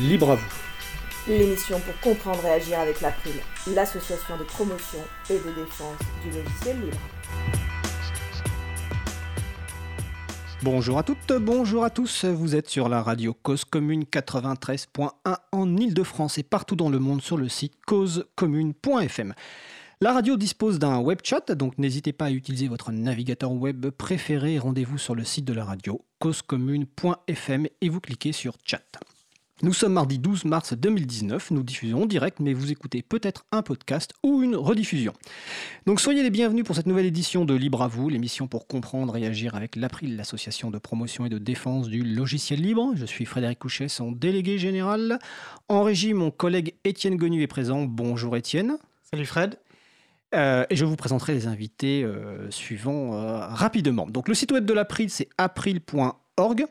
Libre à vous. L'émission pour comprendre et agir avec l'April, l'association de promotion et de défense du logiciel libre. Bonjour à toutes, bonjour à tous. Vous êtes sur la radio Cause Commune 93.1 en Ile-de-France et partout dans le monde sur le site causecommune.fm. La radio dispose d'un web chat, donc n'hésitez pas à utiliser votre navigateur web préféré. Rendez-vous sur le site de la radio causecommune.fm et vous cliquez sur chat. Nous sommes mardi 12 mars 2019, nous diffusons en direct, mais vous écoutez peut-être un podcast ou une rediffusion. Donc soyez les bienvenus pour cette nouvelle édition de Libre à vous, l'émission pour comprendre et agir avec l'April, l'association de promotion et de défense du logiciel libre. Je suis Frédéric Couchet, son délégué général. En régie, mon collègue Étienne Gonu est présent. Bonjour Étienne. Salut Fred. Euh, et je vous présenterai les invités euh, suivants euh, rapidement. Donc le site web de l'April, c'est april.org.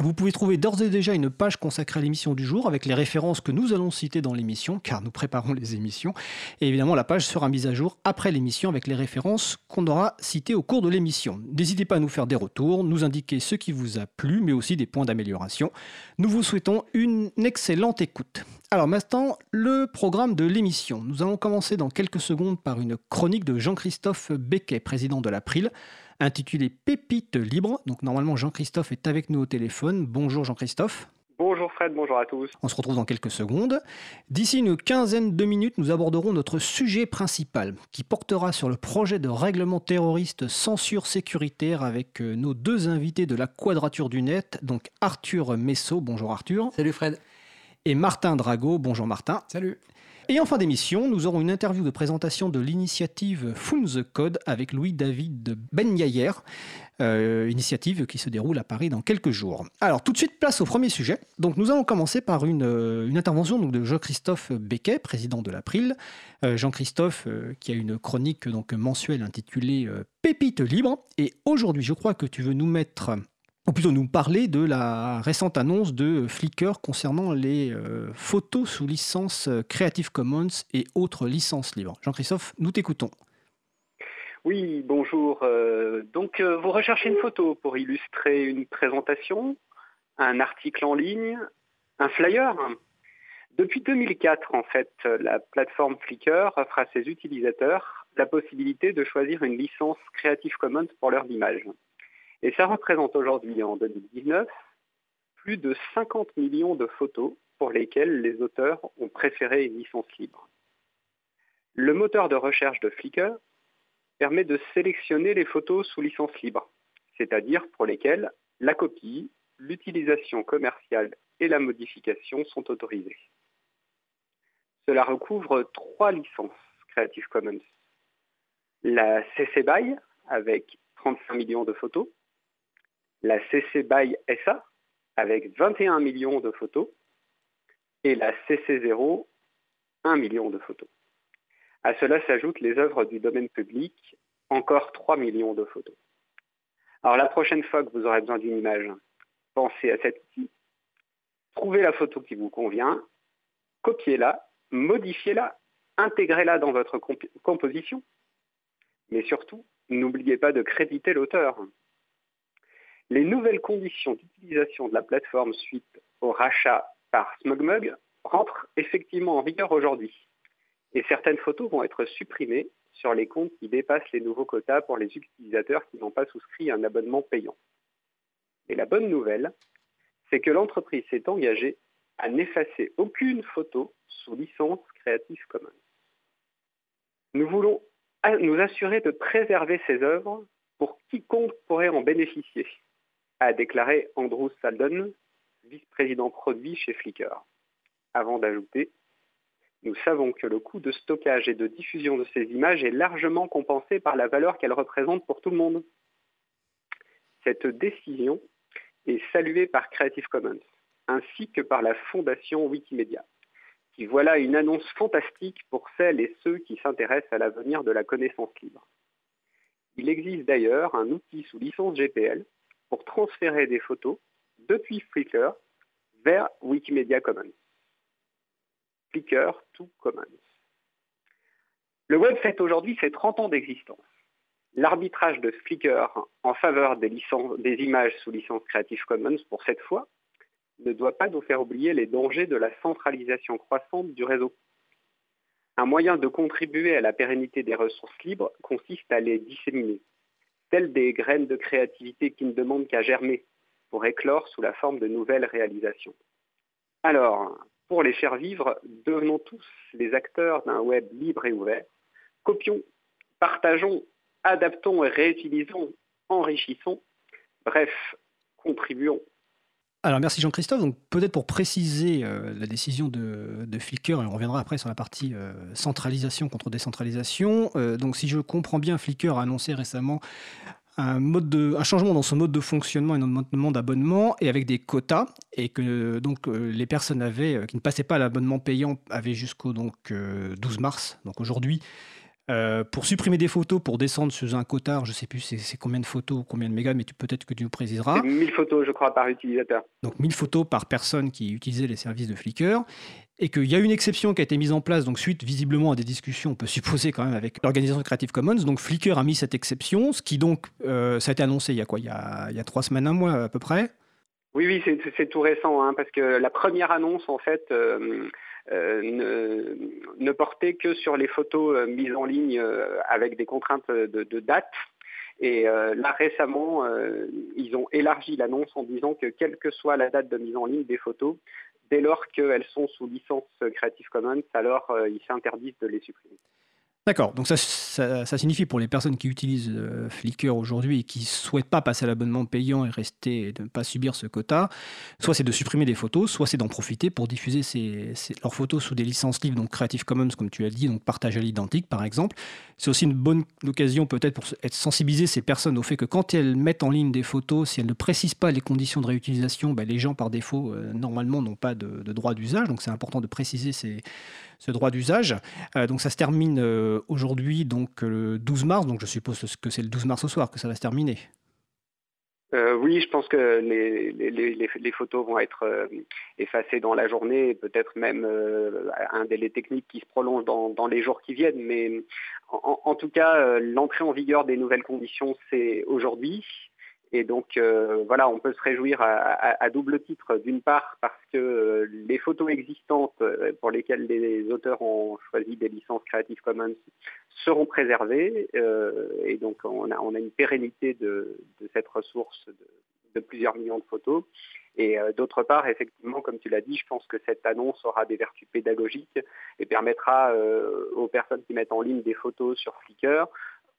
Vous pouvez trouver d'ores et déjà une page consacrée à l'émission du jour avec les références que nous allons citer dans l'émission, car nous préparons les émissions. Et évidemment, la page sera mise à jour après l'émission avec les références qu'on aura citées au cours de l'émission. N'hésitez pas à nous faire des retours, nous indiquer ce qui vous a plu, mais aussi des points d'amélioration. Nous vous souhaitons une excellente écoute. Alors maintenant, le programme de l'émission. Nous allons commencer dans quelques secondes par une chronique de Jean-Christophe Becquet, président de l'April intitulé Pépite libre. Donc normalement Jean-Christophe est avec nous au téléphone. Bonjour Jean-Christophe. Bonjour Fred, bonjour à tous. On se retrouve dans quelques secondes. D'ici une quinzaine de minutes, nous aborderons notre sujet principal qui portera sur le projet de règlement terroriste censure sécuritaire avec euh, nos deux invités de la Quadrature du Net, donc Arthur Messot. Bonjour Arthur. Salut Fred. Et Martin Drago. Bonjour Martin. Salut. Et en fin d'émission, nous aurons une interview de présentation de l'initiative Fun the Code avec Louis-David Ben euh, initiative qui se déroule à Paris dans quelques jours. Alors tout de suite, place au premier sujet. Donc nous allons commencer par une, euh, intervention donc, de Jean-Christophe Becquet, président de l'April. Euh, Jean-Christophe qui a une chronique donc, mensuelle intitulée Pépite libre. Et aujourd'hui, je crois que tu veux nous mettre ou plutôt nous parler de la récente annonce de Flickr concernant les euh, photos sous licence euh, Creative Commons et autres licences libres. Jean-Christophe, nous t'écoutons. Oui, bonjour. Euh, donc, vous recherchez une photo pour illustrer une présentation, un article en ligne, un flyer Depuis 2004, en fait, la plateforme Flickr offre à ses utilisateurs la possibilité de choisir une licence Creative Commons pour leur image. Et ça représente aujourd'hui, en 2019, plus de 50 millions de photos pour lesquelles les auteurs ont préféré une licence libre. Le moteur de recherche de Flickr permet de sélectionner les photos sous licence libre, c'est-à-dire pour lesquelles la copie, l'utilisation commerciale et la modification sont autorisées. Cela recouvre trois licences Creative Commons. La CC BY avec 35 millions de photos, la CC BY SA avec 21 millions de photos et la CC0 1 million de photos. À cela s'ajoutent les œuvres du domaine public, encore 3 millions de photos. Alors la prochaine fois que vous aurez besoin d'une image, pensez à cet outil, trouvez la photo qui vous convient, copiez-la, modifiez-la, intégrez-la dans votre composition, mais surtout, n'oubliez pas de créditer l'auteur. Les nouvelles conditions d'utilisation de la plateforme suite au rachat par SmugMug rentrent effectivement en vigueur aujourd'hui. Et certaines photos vont être supprimées sur les comptes qui dépassent les nouveaux quotas pour les utilisateurs qui n'ont pas souscrit un abonnement payant. Et la bonne nouvelle, c'est que l'entreprise s'est engagée à n'effacer aucune photo sous licence Creative Commons. Nous voulons nous assurer de préserver ces œuvres pour quiconque pourrait en bénéficier a déclaré Andrew Saldon, vice-président produit chez Flickr, avant d'ajouter Nous savons que le coût de stockage et de diffusion de ces images est largement compensé par la valeur qu'elles représentent pour tout le monde. Cette décision est saluée par Creative Commons, ainsi que par la fondation Wikimedia, qui voilà une annonce fantastique pour celles et ceux qui s'intéressent à l'avenir de la connaissance libre. Il existe d'ailleurs un outil sous licence GPL pour transférer des photos depuis Flickr vers Wikimedia Commons. Flickr to Commons. Le web fête aujourd'hui ses 30 ans d'existence. L'arbitrage de Flickr en faveur des, des, images sous licence Creative Commons pour cette fois ne doit pas nous faire oublier les dangers de la centralisation croissante du réseau. Un moyen de contribuer à la pérennité des ressources libres consiste à les disséminer, des graines de créativité qui ne demandent qu'à germer pour éclore sous la forme de nouvelles réalisations. Alors, pour les faire vivre, devenons tous les acteurs d'un web libre et ouvert. Copions, partageons, adaptons et réutilisons, enrichissons. Bref, contribuons. Alors merci Jean-Christophe. Donc peut-être pour préciser euh, la décision de, Flickr, et on reviendra après sur la partie euh, centralisation contre décentralisation. Euh, donc si je comprends bien, Flickr a annoncé récemment un, mode de, changement dans son mode de fonctionnement et notamment d'abonnement et avec des quotas et que donc les personnes avaient, qui ne passaient pas à l'abonnement payant avaient jusqu'au donc 12 mars. Donc aujourd'hui, euh, pour supprimer des photos, pour descendre sur un quota, je ne sais plus c'est combien de photos, ou combien de mégas, mais peut-être que tu nous préciseras. 1000 photos, je crois, par utilisateur. Donc 1000 photos par personne qui utilisait les services de Flickr. Et qu'il y a une exception qui a été mise en place, donc suite visiblement à des discussions, on peut supposer quand même avec l'organisation Creative Commons. Donc Flickr a mis cette exception, ce qui donc, euh, ça a été annoncé il y a quoi? Il y a, il y a trois semaines, un mois à peu près? Oui, oui, c'est tout récent, hein, parce que la première annonce, en fait, euh, ne, ne, portait que sur les photos euh, mises en ligne euh, avec des contraintes de, date. Et là, récemment, ils ont élargi l'annonce en disant que quelle que soit la date de mise en ligne des photos, dès lors qu'elles sont sous licence Creative Commons, alors ils s'interdisent de les supprimer. D'accord, donc ça, ça, signifie pour les personnes qui utilisent euh, Flickr aujourd'hui et qui ne souhaitent pas passer à l'abonnement payant et rester ne pas subir ce quota, soit c'est de supprimer des photos, soit c'est d'en profiter pour diffuser leurs photos sous des licences libres, donc Creative Commons comme tu l'as dit, donc partage à l'identique par exemple. C'est aussi une bonne occasion peut-être pour être sensibiliser ces personnes au fait que quand elles mettent en ligne des photos, si elles ne précisent pas les conditions de réutilisation, ben les gens par défaut euh, normalement n'ont pas de droit d'usage, donc c'est important de préciser ces ce droit d'usage. Euh, donc ça se termine euh, aujourd'hui, donc le 12 mars. Donc je suppose que c'est le 12 mars au soir que ça va se terminer. Euh, oui, je pense que les, les, photos vont être effacées dans la journée, peut-être même un délai technique qui se prolonge dans, les jours qui viennent. Mais en tout cas, l'entrée en vigueur des nouvelles conditions, c'est aujourd'hui. Et donc, euh, voilà, on peut se réjouir à, double titre. D'une part, parce que euh, les photos existantes euh, pour lesquelles les auteurs ont choisi des licences Creative Commons seront préservées. et donc, on a, une pérennité de, cette ressource de, plusieurs millions de photos. Et d'autre part, effectivement, comme tu l'as dit, je pense que cette annonce aura des vertus pédagogiques et permettra aux personnes qui mettent en ligne des photos sur Flickr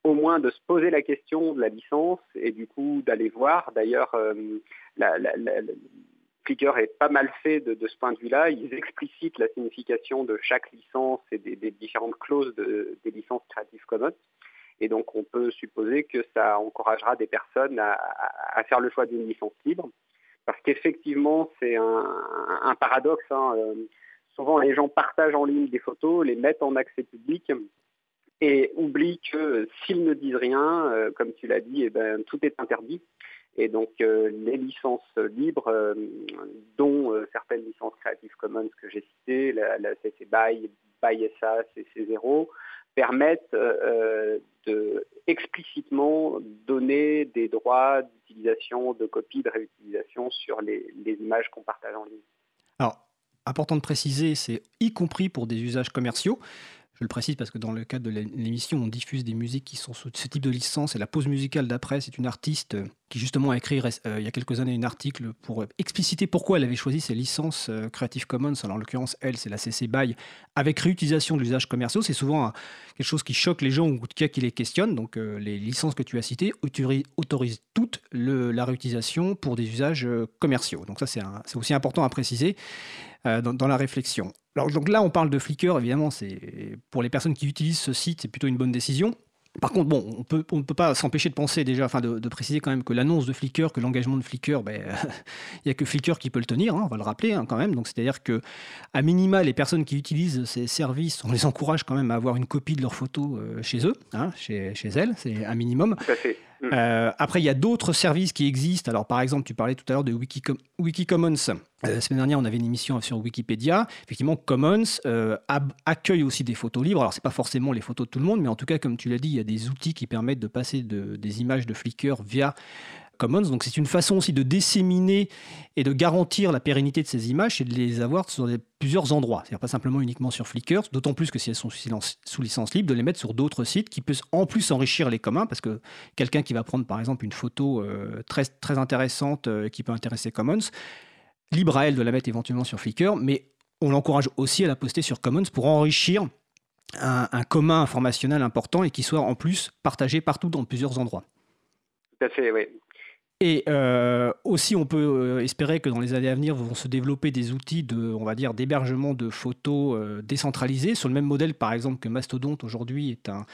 au moins de se poser la question de la licence et du coup d'aller voir. D'ailleurs, euh, Flickr est pas mal fait de, ce point de vue-là. Ils explicitent la signification de chaque licence et des, différentes clauses des licences Creative Commons. Et donc on peut supposer que ça encouragera des personnes à, faire le choix d'une licence libre. Parce qu'effectivement, c'est un, paradoxe. Hein. Euh, souvent, les gens partagent en ligne des photos, les mettent en accès public, et oublie que s'ils ne disent rien, euh, comme tu l'as dit, eh ben, tout est interdit. Et donc euh, les licences libres, euh, dont certaines licences Creative Commons que j'ai citées, la, CC BY, BY SA, CC 0, permettent de explicitement donner des droits d'utilisation, de copie, de réutilisation sur les images qu'on partage en ligne. Alors, important de préciser, c'est y compris pour des usages commerciaux. Je le précise parce que dans le cadre de l'émission, on diffuse des musiques qui sont sous ce type de licence. Et la pause musicale d'après, c'est une artiste qui justement a écrit euh, il y a quelques années un article pour expliciter pourquoi elle avait choisi ces licences euh, Creative Commons. Alors en l'occurrence, elle, c'est la CC BY avec réutilisation de l'usage commerciaux. C'est souvent quelque chose qui choque les gens ou qui les questionne. Donc euh, les licences que tu as citées autorisent toute la réutilisation pour des usages commerciaux. Donc ça, c'est aussi important à préciser dans, dans la réflexion. Alors donc là, on parle de Flickr, évidemment, c'est pour les personnes qui utilisent ce site, c'est plutôt une bonne décision. Par contre, bon, on ne peut pas s'empêcher de penser déjà, enfin de, préciser quand même que l'annonce de Flickr, que l'engagement de Flickr, ben, il n'y a que Flickr qui peut le tenir, hein, on va le rappeler hein, quand même. Donc c'est-à-dire que à minima, les personnes qui utilisent ces services, on les encourage quand même à avoir une copie de leurs photos euh, chez eux, hein, chez, chez elles, c'est un minimum. Mm. Euh, après, il y a d'autres services qui existent. Alors, par exemple, tu parlais tout à l'heure de Wikicommons. Euh, la semaine dernière, on avait une émission sur Wikipédia. Effectivement, Commons euh, accueille aussi des photos libres. Alors, ce n'est pas forcément les photos de tout le monde, mais en tout cas, comme tu l'as dit, il y a des outils qui permettent de passer des images de Flickr via Commons. Donc c'est une façon aussi de disséminer et de garantir la pérennité de ces images et de les avoir sur plusieurs endroits. C'est-à-dire pas simplement uniquement sur Flickr, d'autant plus que si elles sont sous licence libre, de les mettre sur d'autres sites qui peuvent en plus enrichir les communs, parce que quelqu'un qui va prendre par exemple une photo euh, très, très intéressante euh, qui peut intéresser Commons, libre à elle de la mettre éventuellement sur Flickr, mais on l'encourage aussi à la poster sur Commons pour enrichir un, un commun informationnel important et qui soit en plus partagé partout dans plusieurs endroits. Tout à fait, oui. Et euh, aussi, on peut euh, espérer que dans les années à venir, vont se développer des outils de, on va dire, d'hébergement de photos euh, décentralisés sur le même modèle, par exemple, que Mastodon aujourd'hui est, un,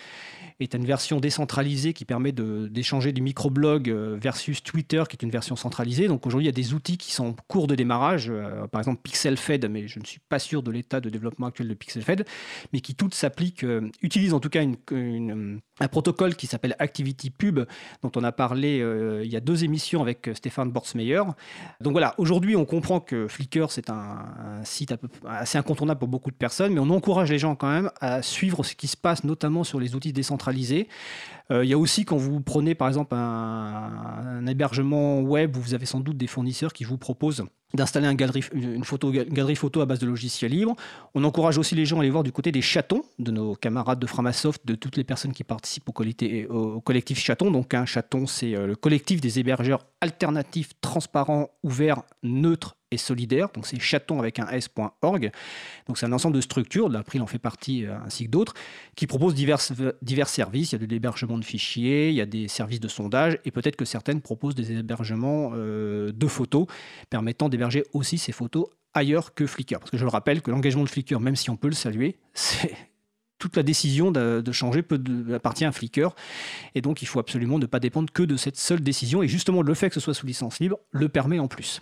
est une version décentralisée qui permet d'échanger du microblog versus Twitter, qui est une version centralisée. Donc aujourd'hui, il y a des outils qui sont en cours de démarrage, par exemple PixelFed, mais je ne suis pas sûr de l'état de développement actuel de PixelFed, mais qui toutes s'appliquent, utilisent en tout cas une, un protocole qui s'appelle ActivityPub, dont on a parlé il y a deux émissions mission avec euh, Stéphane Bortsmeyer. Donc voilà, aujourd'hui, on comprend que Flickr, c'est un, site assez incontournable pour beaucoup de personnes, mais on encourage les gens quand même à suivre ce qui se passe, notamment sur les outils décentralisés. Euh, il y a aussi, quand vous prenez par exemple un, hébergement web, vous avez sans doute des fournisseurs qui vous proposent d'installer une, galerie photo à base de logiciels libres. On encourage aussi les gens à aller voir du côté des chatons, de nos camarades de Framasoft, de toutes les personnes qui participent au, au collectif Chaton. Donc un chaton, c'est euh, le collectif des hébergeurs alternatifs, transparents, ouverts, neutres et solidaire. Donc c'est chaton avec un s.org. Donc c'est un ensemble de structures, l'April en fait partie euh, ainsi que d'autres, qui proposent divers, divers services. Il y a de l'hébergement de fichiers, il y a des services de sondage et peut-être que certaines proposent des hébergements euh, de photos permettant d'héberger aussi ces photos ailleurs que Flickr. Parce que je le rappelle que l'engagement de Flickr, même si on peut le saluer, c'est toute la décision de, changer appartient à Flickr. Et donc, il faut absolument ne pas dépendre que de cette seule décision. Et justement, le fait que ce soit sous licence libre le permet en plus.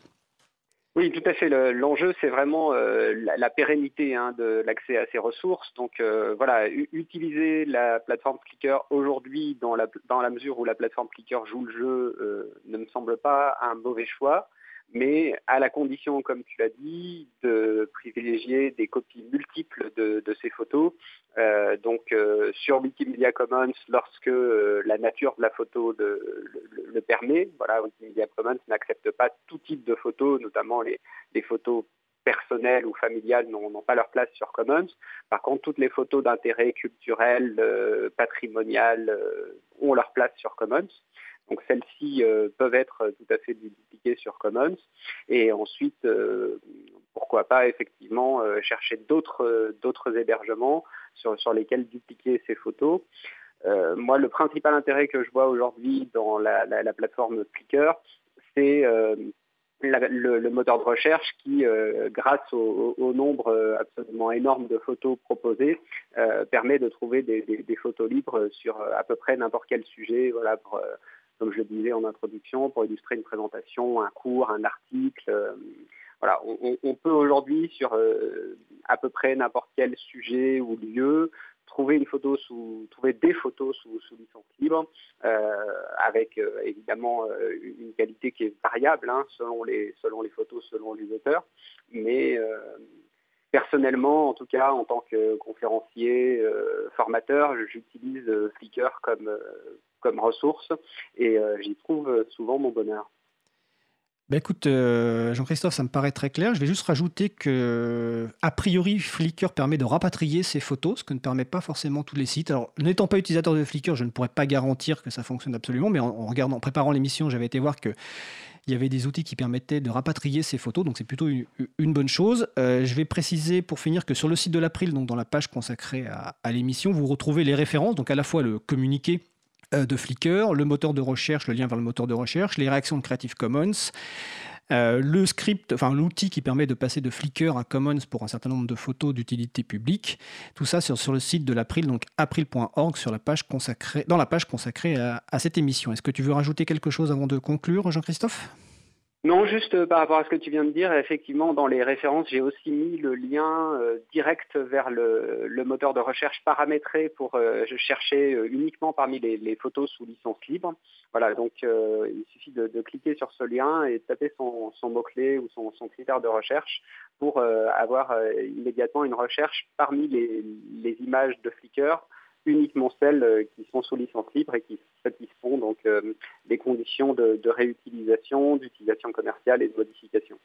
Oui, tout à fait. L'enjeu, c'est vraiment euh, la, pérennité hein, de l'accès à ces ressources. Donc euh, voilà, utiliser la plateforme Flickr aujourd'hui dans la, mesure où la plateforme Flickr joue le jeu euh, ne me semble pas un mauvais choix mais à la condition, comme tu l'as dit, de privilégier des copies multiples de, ces photos. Euh, donc euh, sur Wikimedia Commons, lorsque euh, la nature de la photo le, permet, voilà, Wikimedia Commons n'accepte pas tout type de photos, notamment les, photos personnelles ou familiales n'ont pas leur place sur Commons. Par contre, toutes les photos d'intérêt culturel, patrimonial ont leur place sur Commons. Donc celles-ci euh, peuvent être tout à fait dupliquées sur Commons. Et ensuite, euh, pourquoi pas effectivement euh, chercher d'autres hébergements sur, lesquels dupliquer ces photos. moi, le principal intérêt que je vois aujourd'hui dans la, plateforme Flickr, c'est le, moteur de recherche qui, grâce au, nombre absolument énorme de photos proposées, permet de trouver des, photos libres sur à peu près n'importe quel sujet. Comme je le disais en introduction, pour illustrer une présentation, un cours, un article. Euh, voilà, on, peut aujourd'hui sur euh, à peu près n'importe quel sujet ou lieu trouver une photo sous, trouver des photos sous, licence libre, euh, avec évidemment une qualité qui est variable hein, selon les selon les photos, selon les auteurs, mais personnellement, en tout cas, en tant que conférencier, formateur, j'utilise Flickr comme comme ressource et euh, j'y trouve souvent mon bonheur. Ben écoute, euh, Jean-Christophe, ça me paraît très clair. Je vais juste rajouter que, a priori, Flickr permet de rapatrier ses photos, ce que ne permet pas forcément tous les sites. Alors, n'étant pas utilisateur de Flickr, je ne pourrais pas garantir que ça fonctionne absolument, mais en, regardant, en préparant l'émission, j'avais été voir que il y avait des outils qui permettaient de rapatrier ces photos, donc c'est plutôt une, bonne chose. Euh, je vais préciser pour finir que sur le site de l'April, donc dans la page consacrée à, l'émission, vous retrouvez les références, donc à la fois le communiqué euh, de Flickr, le moteur de recherche, le lien vers le moteur de recherche, les réactions de Creative Commons, euh, le script, enfin l'outil qui permet de passer de Flickr à Commons pour un certain nombre de photos d'utilité publique. Tout ça sur, le site de l'April, donc april.org, dans la page consacrée à cette émission. Est-ce que tu veux rajouter quelque chose avant de conclure, Jean-Christophe? Non, juste euh, par rapport à ce que tu viens de dire, effectivement, dans les références, j'ai aussi mis le lien euh, direct vers le, moteur de recherche paramétré pour euh, chercher uniquement parmi les, photos sous licence libre. Voilà, donc il suffit de, cliquer sur ce lien et de taper son, mot-clé ou son, critère de recherche pour avoir immédiatement une recherche parmi les, images de Flickr uniquement celles qui sont sous licence libre et qui satisfont donc des conditions de, de réutilisation, d'utilisation commerciale et de modification.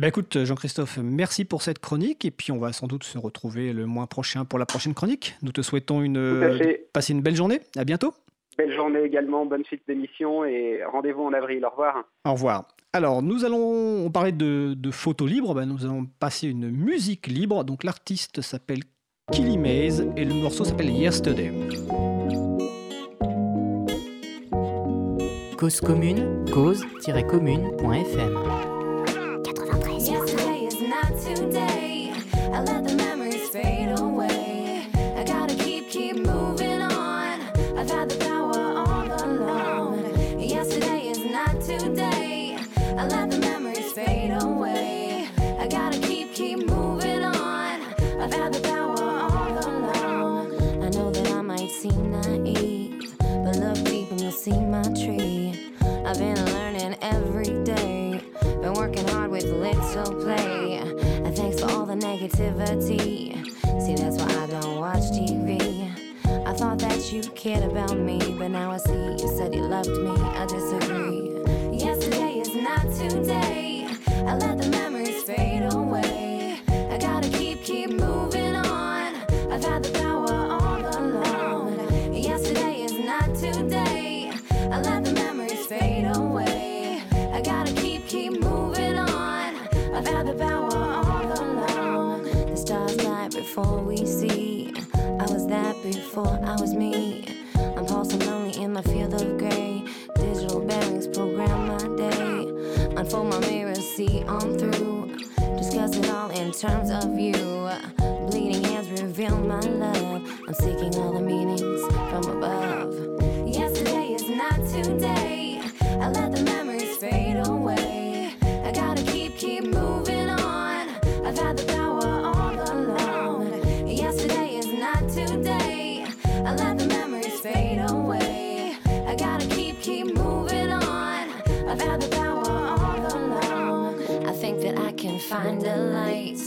Bah écoute, Jean-Christophe, merci pour cette chronique et puis on va sans doute se retrouver le mois prochain pour la prochaine chronique. Nous te souhaitons une, passer une belle journée. À bientôt. Belle journée également, bonne suite d'émission et rendez-vous en avril. Au revoir. Au revoir. Alors, nous allons, on parlait de, de photos libres, bah, nous allons passer une musique libre. Donc, l'artiste s'appelle Killy Maze et le morceau s'appelle Yesterday. Cause commune, cause-commune.fm negativity. See, that's why I don't watch TV. I thought that you cared about me, but now I see you said you loved me. I disagree. Yesterday is not today. I let the memories fade away. I gotta keep, keep moving I've had the power before we see. I was that before I was me. I'm pulsing lonely in my field of gray. Digital bearings program my day. Unfold my mirror, see on through. Discuss it all in terms of you. Bleeding hands reveal my love. I'm seeking all the meanings from above. Yesterday is not today. I let the memories find a light.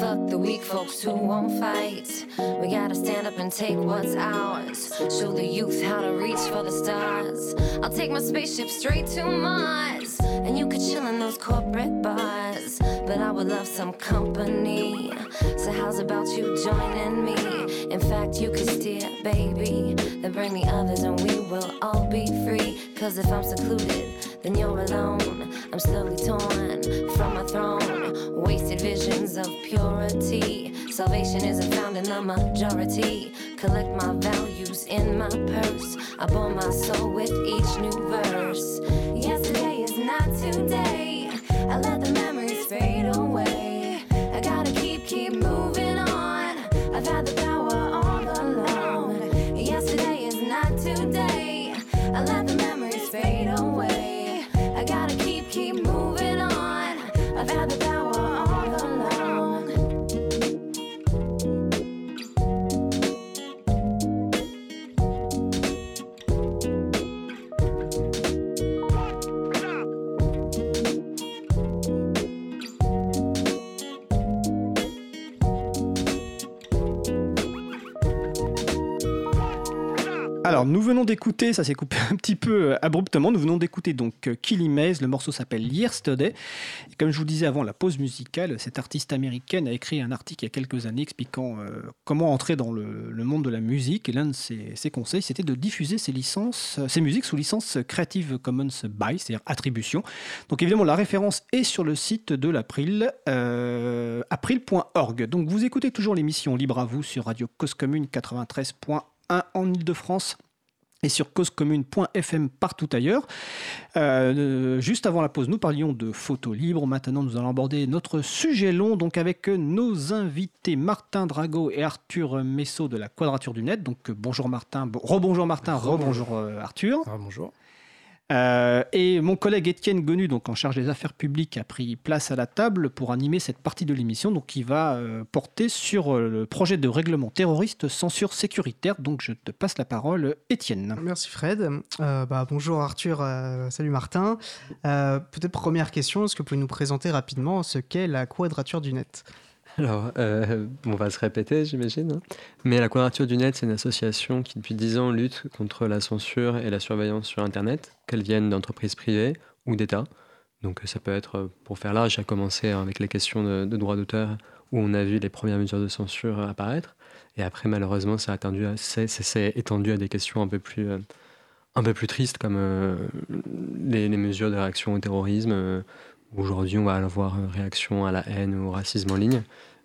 Fuck the weak folks who won't fight. We gotta stand up and take what's ours. Show the youth how to reach for the stars. I'll take my spaceship straight to Mars. And you could chill in those corporate bars. But I would love some company. So, how's about you joining me? In fact, you could steer, baby. Then bring the others and we will all be free. Cause if I'm secluded, then you're alone. I'm slowly torn from my throne. Wasted visions of purity. Salvation isn't found in the majority. Collect my values in my purse. I bore my soul with each new verse. Yesterday is not today. I let the memories fade away. Nous venons d'écouter, ça s'est coupé un petit peu euh, abruptement, nous venons d'écouter donc euh, Killy le morceau s'appelle Yesterday. Et comme je vous disais avant la pause musicale, cette artiste américaine a écrit un article il y a quelques années expliquant euh, comment entrer dans le, monde de la musique. Et l'un de ses, conseils, c'était de diffuser ses, licences, ses musiques sous licence Creative Commons by, c'est-à-dire attribution. Donc évidemment, la référence est sur le site de l'April, april.org. Donc vous écoutez toujours l'émission Libre à vous sur Radio Cause Commune 93.1 en Ile-de-France et sur causecommune.fm partout ailleurs. Euh, juste avant la pause, nous parlions de photos libres. Maintenant, nous allons aborder notre sujet long, donc avec nos invités Martin Drago et Arthur Messot de la Quadrature du Net. Donc bonjour Martin, rebonjour Martin, rebonjour euh, Arthur. bonjour. Euh, et mon collègue Étienne Gonu, donc en charge des affaires publiques, a pris place à la table pour animer cette partie de l'émission, donc qui va euh, porter sur euh, le projet de règlement terroriste censure sécuritaire. Donc je te passe la parole, Étienne. Merci Fred. Bah, bonjour Arthur, salut Martin. Peut-être première question, est-ce que vous pouvez nous présenter rapidement ce qu'est la quadrature du net? Alors, euh, on va se répéter, j'imagine. Hein. Mais la Quadrature du Net, c'est une association qui, depuis 10 ans, lutte contre la censure et la surveillance sur Internet, qu'elles viennent d'entreprises privées ou d'États. Donc, ça peut être, pour faire large, à commencer avec les questions de, de droit d'auteur, où on a vu les premières mesures de censure apparaître. Et après, malheureusement, ça s'est étendu à des questions un peu plus, euh, un peu plus tristes, comme euh, les, mesures de réaction au terrorisme. Euh, aujourd'hui, on va avoir réaction à la haine ou au racisme en ligne.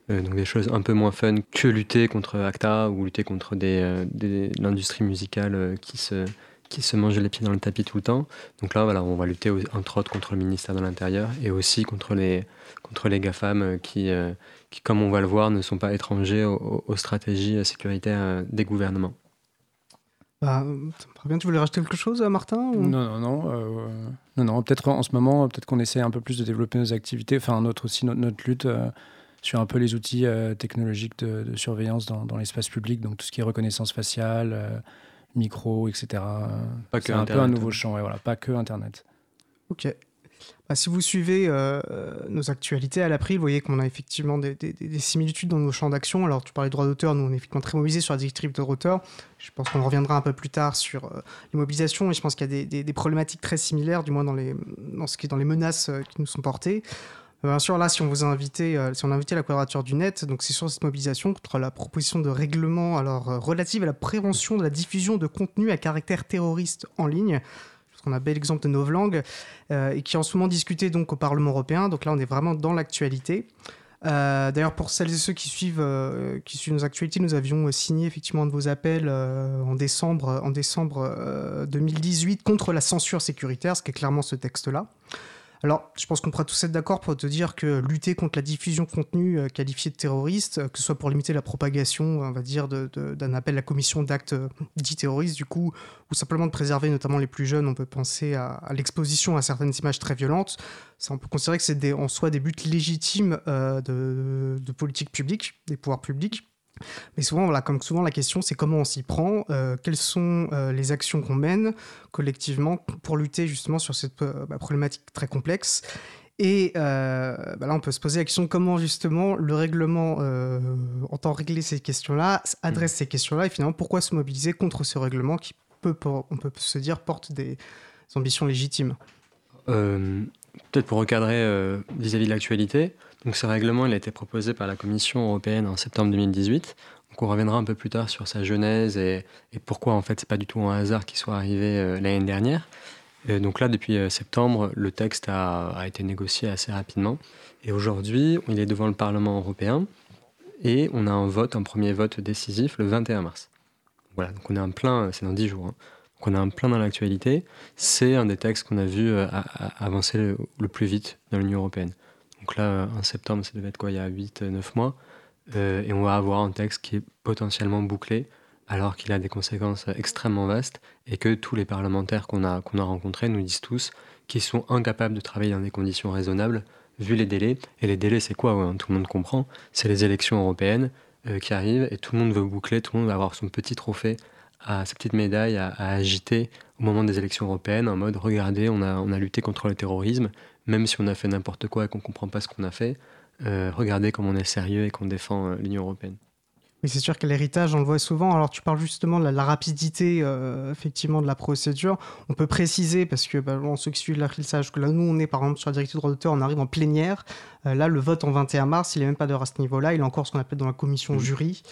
donc des choses un peu moins fun que lutter contre ACTA ou lutter contre des, l'industrie musicale qui se, qui mange les pieds dans le tapis tout le temps. Donc là, on va lutter entre autres contre le ministère de l'Intérieur et aussi contre les, contre les GAFAM qui, comme on va le voir, ne sont pas étrangers aux, stratégies sécuritaires euh, des gouvernements. Bah, bien. Tu voulais rajouter quelque chose, Martin Non, non, non. Euh, non, non. Peut-être en ce moment, peut-être qu'on essaie un peu plus de développer nos activités, enfin notre aussi notre, lutte euh, sur un peu les outils technologiques de, surveillance dans, dans l'espace public, donc tout ce qui est reconnaissance faciale, micro, etc. C'est un peu un nouveau champ, ouais, voilà, pas que Internet. Ok. Bah, si vous suivez euh, nos actualités à l'April, vous voyez qu'on a effectivement des, similitudes dans nos champs d'action. Alors, tu parlais de droit d'auteur, nous on est effectivement très mobilisés sur la directive de d'auteur. Je pense qu'on reviendra un peu plus tard sur euh, les mobilisations et je pense qu'il y a des, problématiques très similaires, du moins dans, les, ce qui est dans les menaces euh, qui nous sont portées. Bien sûr, là, si on vous a invité, si on a invité la Quadrature du Net, donc c'est sur cette mobilisation contre la proposition de règlement alors relative à la prévention de la diffusion de contenu à caractère terroriste en ligne on a bel exemple de Novlangue, euh, et qui est en ce moment discuté donc au Parlement européen. Donc là, on est vraiment dans l'actualité. Euh, d'ailleurs, pour celles et ceux qui suivent, euh, qui suivent nos actualités, nous avions signé effectivement un de vos appels en décembre, en décembre 2018 contre la censure sécuritaire, ce qui est clairement ce texte-là. Alors, je pense qu'on pourra tous être d'accord pour te dire que lutter contre la diffusion de contenu euh, qualifié de terroriste, euh, que ce soit pour limiter la propagation, on va dire, d'un appel à la commission d'actes euh, dits terroristes, du coup, ou simplement de préserver notamment les plus jeunes, on peut penser à, l'exposition à certaines images très violentes. Ça, on peut considérer que c'est en soi des buts légitimes de, de politique publique, des pouvoirs publics. Mais souvent, voilà, comme souvent, la question, c'est comment on s'y prend, euh, quelles sont euh, les actions qu'on mène collectivement pour lutter justement sur cette euh, bah, problématique très complexe. Et bah là, on peut se poser la question comment justement le règlement entend régler ces questions-là, adresse mmh. ces questions-là, et finalement, pourquoi se mobiliser contre ce règlement qui peut, on peut se dire, porte des ambitions légitimes? Peut-être pour recadrer vis-à-vis de l'actualité, donc ce règlement il a été proposé par la Commission européenne en septembre 2018. Donc on reviendra un peu plus tard sur sa genèse et, pourquoi en fait c'est pas du tout un hasard qu'il soit arrivé euh, l'année dernière. donc là depuis euh, septembre le texte a, a, été négocié assez rapidement et aujourd'hui il est devant le Parlement européen et on a un vote, un premier vote décisif le 21 mars. Voilà donc on est en plein, c'est dans 10 jours. Hein. Donc on est en plein dans l'actualité. C'est un des textes qu'on a vu euh, avancer le plus vite dans l'Union européenne. Donc là, en septembre, ça devait être quoi, il y a 8-9 mois. Euh, et on va avoir un texte qui est potentiellement bouclé, alors qu'il a des conséquences extrêmement vastes, et que tous les parlementaires qu'on a, rencontrés nous disent tous qu'ils sont incapables de travailler dans des conditions raisonnables, vu les délais. Et les délais, c'est quoi Tout le monde comprend. C'est les élections européennes euh, qui arrivent, et tout le monde veut boucler, tout le monde veut avoir son petit trophée, sa petite médaille à, agiter au moment des élections européennes, en mode, regardez, on a lutté contre le terrorisme, même si on a fait n'importe quoi et qu'on ne comprend pas ce qu'on a fait, euh, regardez comme on est sérieux et qu'on défend euh, l'Union européenne. Oui, c'est sûr que l'héritage, on le voit souvent. Alors, tu parles justement de la, rapidité, euh, effectivement, de la procédure. On peut préciser, parce que bah, ceux qui suivent savent que là, nous, on est, par exemple, sur la directive de droit d'auteur, on arrive en plénière. là, le vote en 21 mars, il n'est même pas d'heure à ce niveau-là. Il est encore ce qu'on appelle dans la commission mmh. jury.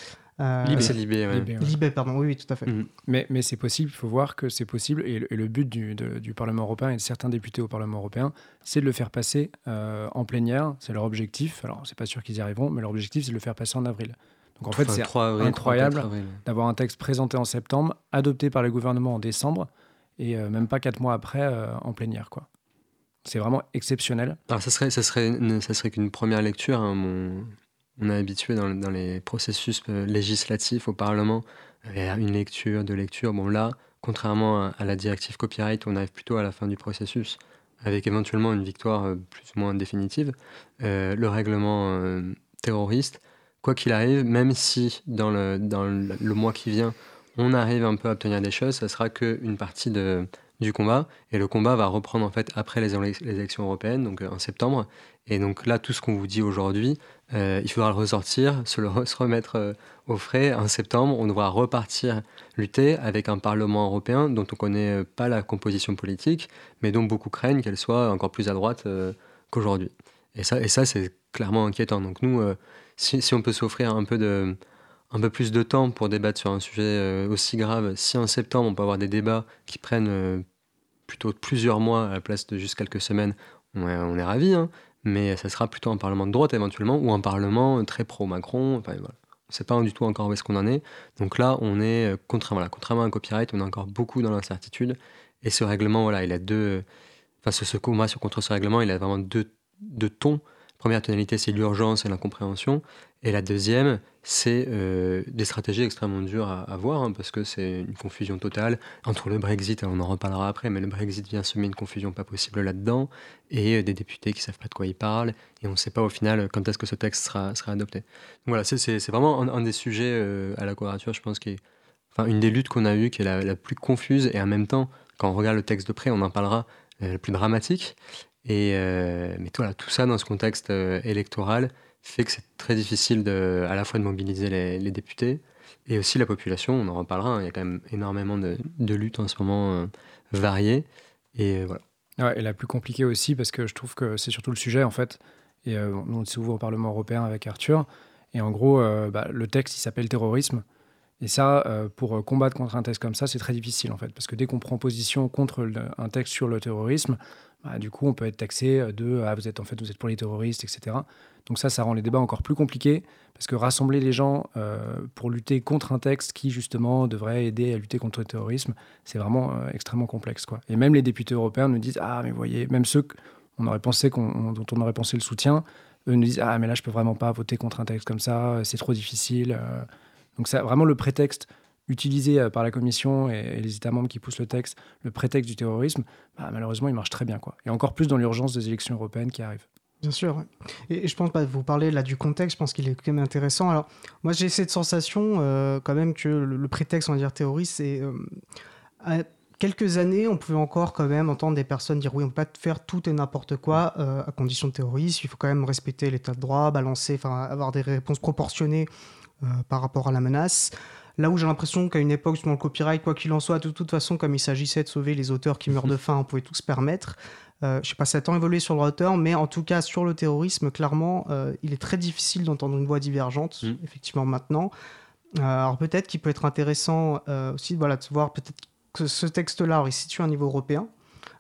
Euh, Libé, c'est Libé, Libé, pardon, oui, oui, tout à fait. Mhm. Mais, mais c'est possible, il faut voir que c'est possible, et le, but du, du, Parlement européen et de certains députés au Parlement européen, c'est de le faire passer euh, en plénière, c'est leur objectif, alors c'est pas sûr qu'ils y arriveront, mais leur objectif c'est de le faire passer en avril. Donc en fait c'est incroyable d'avoir un texte présenté en septembre, adopté par le gouvernement en décembre, et euh, même pas quatre mois après en plénière, quoi. C'est vraiment exceptionnel. Alors ça serait, ça serait, ça serait qu'une première lecture, hein, mon on est habitué dans, les processus euh, législatifs au Parlement à une lecture, deux lectures. Bon là, contrairement à, la directive copyright, on arrive plutôt à la fin du processus avec éventuellement une victoire euh, plus ou moins définitive. Euh, le règlement terroriste, quoi qu'il arrive, même si dans le, mois qui vient, on arrive un peu à obtenir des choses, ça sera qu'une partie du combat. Et le combat va reprendre en fait après les, élections européennes, donc en septembre. Et donc là, tout ce qu'on vous dit aujourd'hui, il faudra le ressortir, se remettre au frais. En septembre, on devra repartir lutter avec un Parlement européen dont on ne connaît pas la composition politique, mais dont beaucoup craignent qu'elle soit encore plus à droite qu'aujourd'hui. Et ça, c'est clairement inquiétant. Donc nous, euh, si, on peut s'offrir un peu un peu plus de temps pour débattre sur un sujet euh, aussi grave, si en septembre on peut avoir des débats qui prennent euh, plutôt plusieurs mois à la place de juste quelques semaines, on est, on ravis, hein, mais ça sera plutôt un parlement de droite éventuellement, ou un parlement très pro-Macron, enfin voilà. On ne sait pas du tout encore où est-ce qu'on en est. Donc là, on est, contrairement, voilà, contrairement à un copyright, on est encore beaucoup dans l'incertitude. Et ce règlement, voilà, il a deux... Enfin, ce, ce combat sur, contre ce règlement, il a vraiment deux, deux tons première tonalité, c'est l'urgence et l'incompréhension. Et la deuxième, c'est euh, des stratégies extrêmement dures à, avoir, hein, parce que c'est une confusion totale entre le Brexit, on en reparlera après, mais le Brexit vient semer une confusion pas possible là-dedans, et euh, des députés qui savent pas de quoi ils parlent, et on ne sait pas au final quand est-ce que ce texte sera, adopté. Donc voilà, c'est vraiment un, des sujets euh, à la quadrature, je pense, qui est une des luttes qu'on a eues, qui est la, plus confuse, et en même temps, quand on regarde le texte de près, on en parlera, la plus dramatique. Et, euh, mais voilà, tout ça dans ce contexte euh, électoral fait que c'est très difficile de, à la fois de mobiliser les, députés et aussi la population. On en reparlera. Hein, il y a quand même énormément de, de luttes en ce moment euh, variées. Et voilà. Ouais, et la plus compliquée aussi, parce que je trouve que c'est surtout le sujet en fait. Et on est souvent au Parlement européen avec Arthur. Et en gros, bah, le texte, il s'appelle terrorisme. Et ça, pour combattre contre un texte comme ça, c'est très difficile en fait, parce que dès qu'on prend position contre un texte sur le terrorisme, bah, du coup, on peut être taxé de ah, vous êtes en fait vous êtes pour les terroristes, etc. Donc ça, ça rend les débats encore plus compliqués parce que rassembler les gens euh, pour lutter contre un texte qui justement devrait aider à lutter contre le terrorisme, c'est vraiment euh, extrêmement complexe. Et même les députés européens nous disent ah mais voyez, même ceux dont on aurait pensé le soutien, eux nous disent ah mais là je peux vraiment pas voter contre un texte comme ça, c'est trop difficile. Euh. Donc c'est vraiment le prétexte utilisé par la Commission et, les États membres qui poussent le texte, le prétexte du terrorisme, bah, malheureusement, il marche très bien. Quoi. Et encore plus dans l'urgence des élections européennes qui arrivent. Bien sûr. Et, je pense, bah, vous parlez là du contexte, je pense qu'il est quand même intéressant. Alors, moi, j'ai cette sensation euh, quand même que le, prétexte, on va dire terroriste, c'est. Euh, à quelques années, on pouvait encore quand même entendre des personnes dire oui, on peut pas faire tout et n'importe quoi à condition de terrorisme. Il faut quand même respecter l'état de droit, balancer, enfin, avoir des réponses proportionnées par rapport à la menace. Là où j'ai l'impression qu'à une époque, dans le copyright, quoi qu'il en soit, de toute façon, comme il s'agissait de sauver les auteurs qui meurent de faim, on pouvait tout se permettre. Euh, je sais pas si ça a tant évolué sur le droit d'auteur, mais en tout cas, sur le terrorisme, clairement, euh, il est très difficile d'entendre une voix divergente, mm. effectivement, maintenant. Euh, alors peut-être qu'il peut être intéressant euh, aussi voilà, de voir peut-être que ce texte-là, il se situe à un niveau européen.